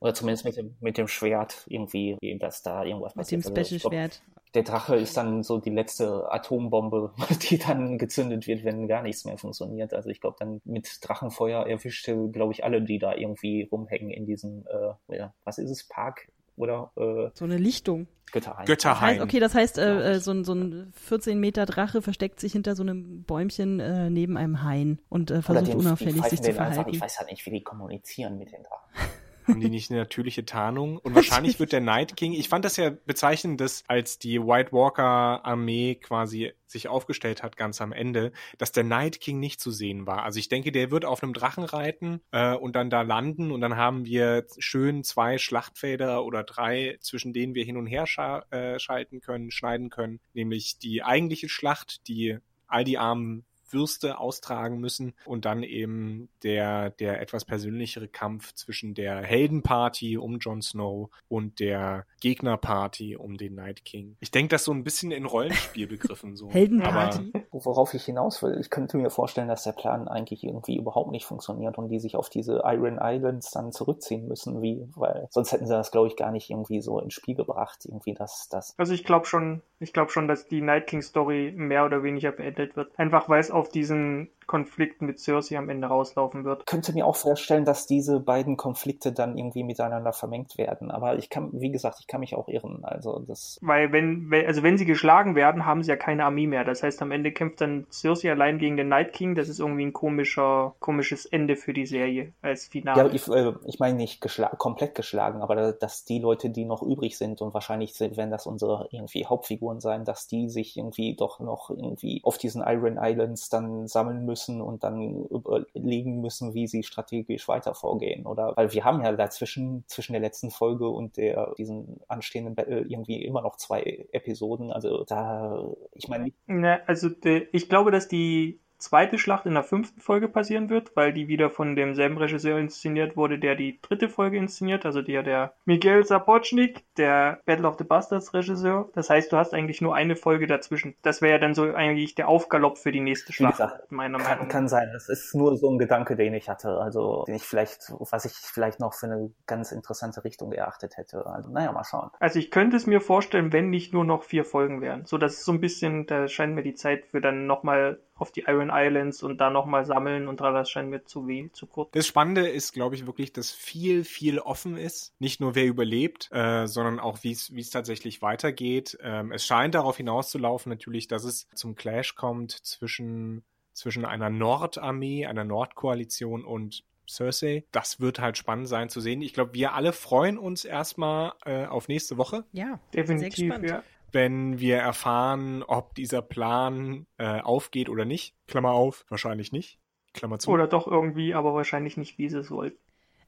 oder zumindest mit dem mit dem Schwert irgendwie, dass da irgendwas Mit dem passiert. Also ich glaub, Special-Schwert. der Drache ist dann so die letzte Atombombe, die dann gezündet wird, wenn gar nichts mehr funktioniert. Also ich glaube, dann mit Drachenfeuer erwischte, glaube ich, alle, die da irgendwie rumhängen in diesem, äh, ja, was ist es, Park oder äh, So eine Lichtung. Götterhain. Das Götterhain. heißt, okay, das heißt, äh, äh, so, ein, so ein 14 Meter Drache versteckt sich hinter so einem Bäumchen äh, neben einem Hain und äh, versucht den- unauffällig sich zu den einfach, verhalten. ich weiß halt nicht, wie die kommunizieren mit den Drachen. Haben die nicht eine natürliche Tarnung? Und wahrscheinlich wird der Night King, ich fand das ja bezeichnend, dass als die White Walker Armee quasi sich aufgestellt hat ganz am Ende, dass der Night King nicht zu sehen war. Also ich denke, der wird auf einem Drachen reiten äh, und dann da landen und dann haben wir schön zwei Schlachtfelder oder drei, zwischen denen wir hin und her scha äh, schalten können, schneiden können, nämlich die eigentliche Schlacht, die all die armen Würste austragen müssen und dann eben der, der etwas persönlichere Kampf zwischen der Heldenparty um Jon Snow und der Gegnerparty um den Night King. Ich denke das so ein bisschen in Rollenspiel begriffen so. Heldenparty. Worauf ich hinaus will, ich könnte mir vorstellen, dass der Plan eigentlich irgendwie überhaupt nicht funktioniert und die sich auf diese Iron Islands dann zurückziehen müssen, wie, weil sonst hätten sie das, glaube ich, gar nicht irgendwie so ins Spiel gebracht, irgendwie das, das. Also ich glaube schon, ich glaube schon, dass die Night King Story mehr oder weniger beendet wird. Einfach weil es auf diesen Konflikt mit Cersei am Ende rauslaufen wird. Könnte mir auch vorstellen, dass diese beiden Konflikte dann irgendwie miteinander vermengt werden. Aber ich kann, wie gesagt, ich kann mich auch irren. Also das. Weil wenn, also wenn sie geschlagen werden, haben sie ja keine Armee mehr. Das heißt, am Ende kämpft dann Cersei allein gegen den Night King. Das ist irgendwie ein komischer, komisches Ende für die Serie als Finale. Ja, ich, äh, ich meine nicht geschla komplett geschlagen, aber dass die Leute, die noch übrig sind und wahrscheinlich werden das unsere irgendwie Hauptfiguren sein, dass die sich irgendwie doch noch irgendwie auf diesen Iron Islands dann sammeln müssen müssen und dann überlegen müssen, wie sie strategisch weiter vorgehen. Oder weil wir haben ja dazwischen, zwischen der letzten Folge und der diesen anstehenden Battle irgendwie immer noch zwei Episoden. Also da, ich meine. Ja, also de, ich glaube, dass die zweite Schlacht in der fünften Folge passieren wird, weil die wieder von demselben Regisseur inszeniert wurde, der die dritte Folge inszeniert, also der, der Miguel Sapochnik, der Battle of the Bastards Regisseur. Das heißt, du hast eigentlich nur eine Folge dazwischen. Das wäre ja dann so eigentlich der Aufgalopp für die nächste Schlacht, gesagt, meiner kann, Meinung nach. Kann sein. Das ist nur so ein Gedanke, den ich hatte, also den ich vielleicht, was ich vielleicht noch für eine ganz interessante Richtung erachtet hätte. Also, naja, mal schauen. Also ich könnte es mir vorstellen, wenn nicht nur noch vier Folgen wären. So, das ist so ein bisschen, da scheint mir die Zeit für dann nochmal auf die Iron Islands und da nochmal sammeln und das scheint mir zu weh, zu kurz. Das Spannende ist, glaube ich, wirklich, dass viel, viel offen ist. Nicht nur wer überlebt, äh, sondern auch wie es tatsächlich weitergeht. Ähm, es scheint darauf hinauszulaufen, natürlich, dass es zum Clash kommt zwischen, zwischen einer Nordarmee, einer Nordkoalition und Cersei. Das wird halt spannend sein zu sehen. Ich glaube, wir alle freuen uns erstmal äh, auf nächste Woche. Ja, definitiv. Ja wenn wir erfahren, ob dieser Plan äh, aufgeht oder nicht. Klammer auf, wahrscheinlich nicht. Klammer zu. Oder doch irgendwie, aber wahrscheinlich nicht, wie sie es wollten.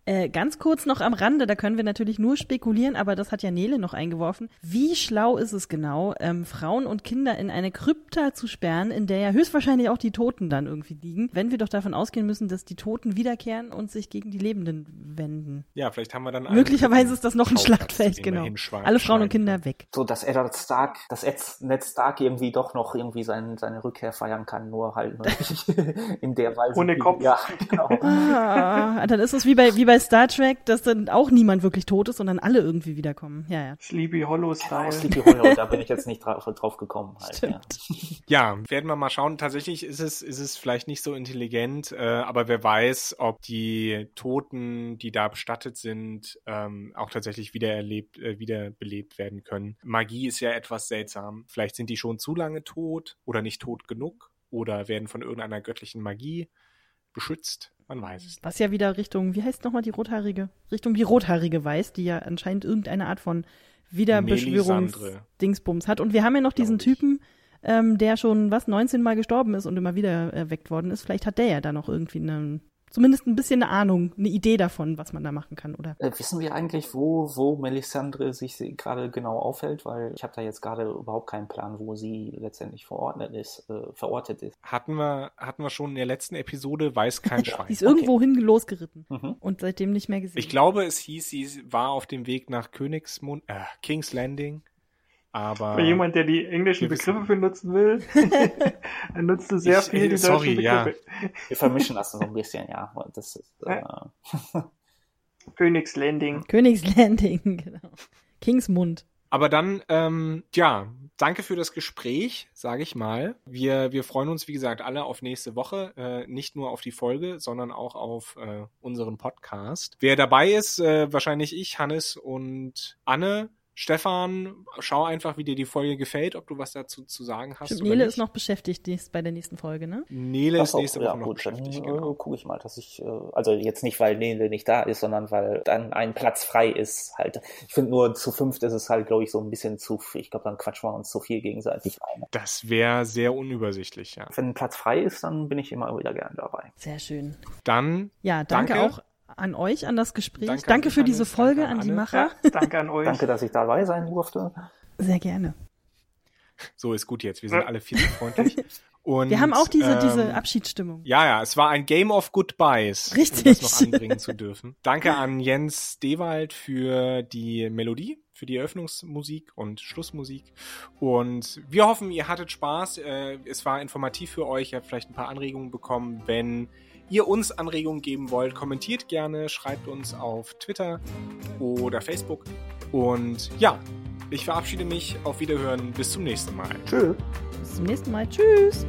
Äh, ganz kurz noch am Rande, da können wir natürlich nur spekulieren, aber das hat ja Nele noch eingeworfen. Wie schlau ist es genau, ähm, Frauen und Kinder in eine Krypta zu sperren, in der ja höchstwahrscheinlich auch die Toten dann irgendwie liegen, wenn wir doch davon ausgehen müssen, dass die Toten wiederkehren und sich gegen die Lebenden wenden. Ja, vielleicht haben wir dann Möglicherweise ist das noch ein Schlachtfeld, genau. Alle Frauen und Kinder weg. So, dass Eddard Stark, dass Ned Stark irgendwie doch noch irgendwie sein, seine Rückkehr feiern kann, nur halt in der Weise. Ohne Kopf. Ja, genau. Ah, dann ist es wie bei, wie bei bei Star Trek, dass dann auch niemand wirklich tot ist, sondern alle irgendwie wiederkommen. Ja, ja. Sleepy Hollow Style. Genau, Sleepy Hollow, da bin ich jetzt nicht drauf, drauf gekommen. Halt, ja. ja. werden wir mal schauen. Tatsächlich ist es, ist es vielleicht nicht so intelligent, äh, aber wer weiß, ob die Toten, die da bestattet sind, ähm, auch tatsächlich wieder erlebt, äh, wiederbelebt werden können. Magie ist ja etwas seltsam. Vielleicht sind die schon zu lange tot oder nicht tot genug oder werden von irgendeiner göttlichen Magie beschützt. Man weiß es. Was ja wieder Richtung, wie heißt nochmal die Rothaarige? Richtung die Rothaarige weist, die ja anscheinend irgendeine Art von Wiederbeschwörungsdingsbums hat. Und wir haben ja noch diesen Typen, ähm, der schon, was, 19 Mal gestorben ist und immer wieder erweckt worden ist. Vielleicht hat der ja da noch irgendwie einen zumindest ein bisschen eine Ahnung, eine Idee davon, was man da machen kann, oder? Äh, wissen wir eigentlich, wo, wo Melisandre sich gerade genau aufhält? Weil ich habe da jetzt gerade überhaupt keinen Plan, wo sie letztendlich verordnet ist, äh, verortet ist. Hatten wir, hatten wir schon in der letzten Episode, weiß kein Schwein. sie ist irgendwo okay. hin losgeritten mhm. und seitdem nicht mehr gesehen. Ich glaube, es hieß, sie war auf dem Weg nach Königsmund, äh, King's Landing. Aber Für jemand, der die englischen Begriffe benutzen will, er nutzt sehr ich, viel die sorry, deutschen Begriffe. Ja. Wir vermischen das so ein bisschen, ja. Das ist, äh... Königs Landing. Königs Landing, genau. Kingsmund. Aber dann, ähm, ja, danke für das Gespräch, sage ich mal. Wir, wir freuen uns, wie gesagt, alle auf nächste Woche. Äh, nicht nur auf die Folge, sondern auch auf äh, unseren Podcast. Wer dabei ist, äh, wahrscheinlich ich, Hannes und Anne. Stefan, schau einfach, wie dir die Folge gefällt, ob du was dazu zu sagen hast. Stimmt, Nele ist noch beschäftigt dies bei der nächsten Folge, ne? Nele ist nächste Woche ja, noch gut, beschäftigt. Dann genau. gucke ich mal, dass ich, äh, also jetzt nicht, weil Nele nicht da ist, sondern weil dann ein Platz frei ist. Halt, ich finde nur zu fünft ist es halt, glaube ich, so ein bisschen zu. Ich glaube, dann quatschen wir uns zu viel gegenseitig rein. Das wäre sehr unübersichtlich, ja. Wenn ein Platz frei ist, dann bin ich immer wieder gern dabei. Sehr schön. Dann. Ja, danke, danke. auch an euch, an das Gespräch. Danke, danke für diese Folge, an die Macher. Ja, danke an euch. danke, dass ich dabei sein durfte. Sehr gerne. So ist gut jetzt. Wir sind alle viel zu freundlich. Und, Wir haben auch diese, ähm, diese Abschiedsstimmung. Ja, ja, es war ein Game of Goodbyes, Richtig. um das noch anbringen zu dürfen. Danke an Jens Dewald für die Melodie, für die Eröffnungsmusik und Schlussmusik. Und wir hoffen, ihr hattet Spaß. Äh, Es war informativ für euch. Ihr habt vielleicht ein paar Anregungen bekommen. Wenn ihr uns Anregungen geben wollt, kommentiert gerne, schreibt uns auf Twitter oder Facebook. Und ja, ich verabschiede mich. Auf Wiederhören. Bis zum nächsten Mal. Tschüss. Bis zum nächsten Mal. Tschüss.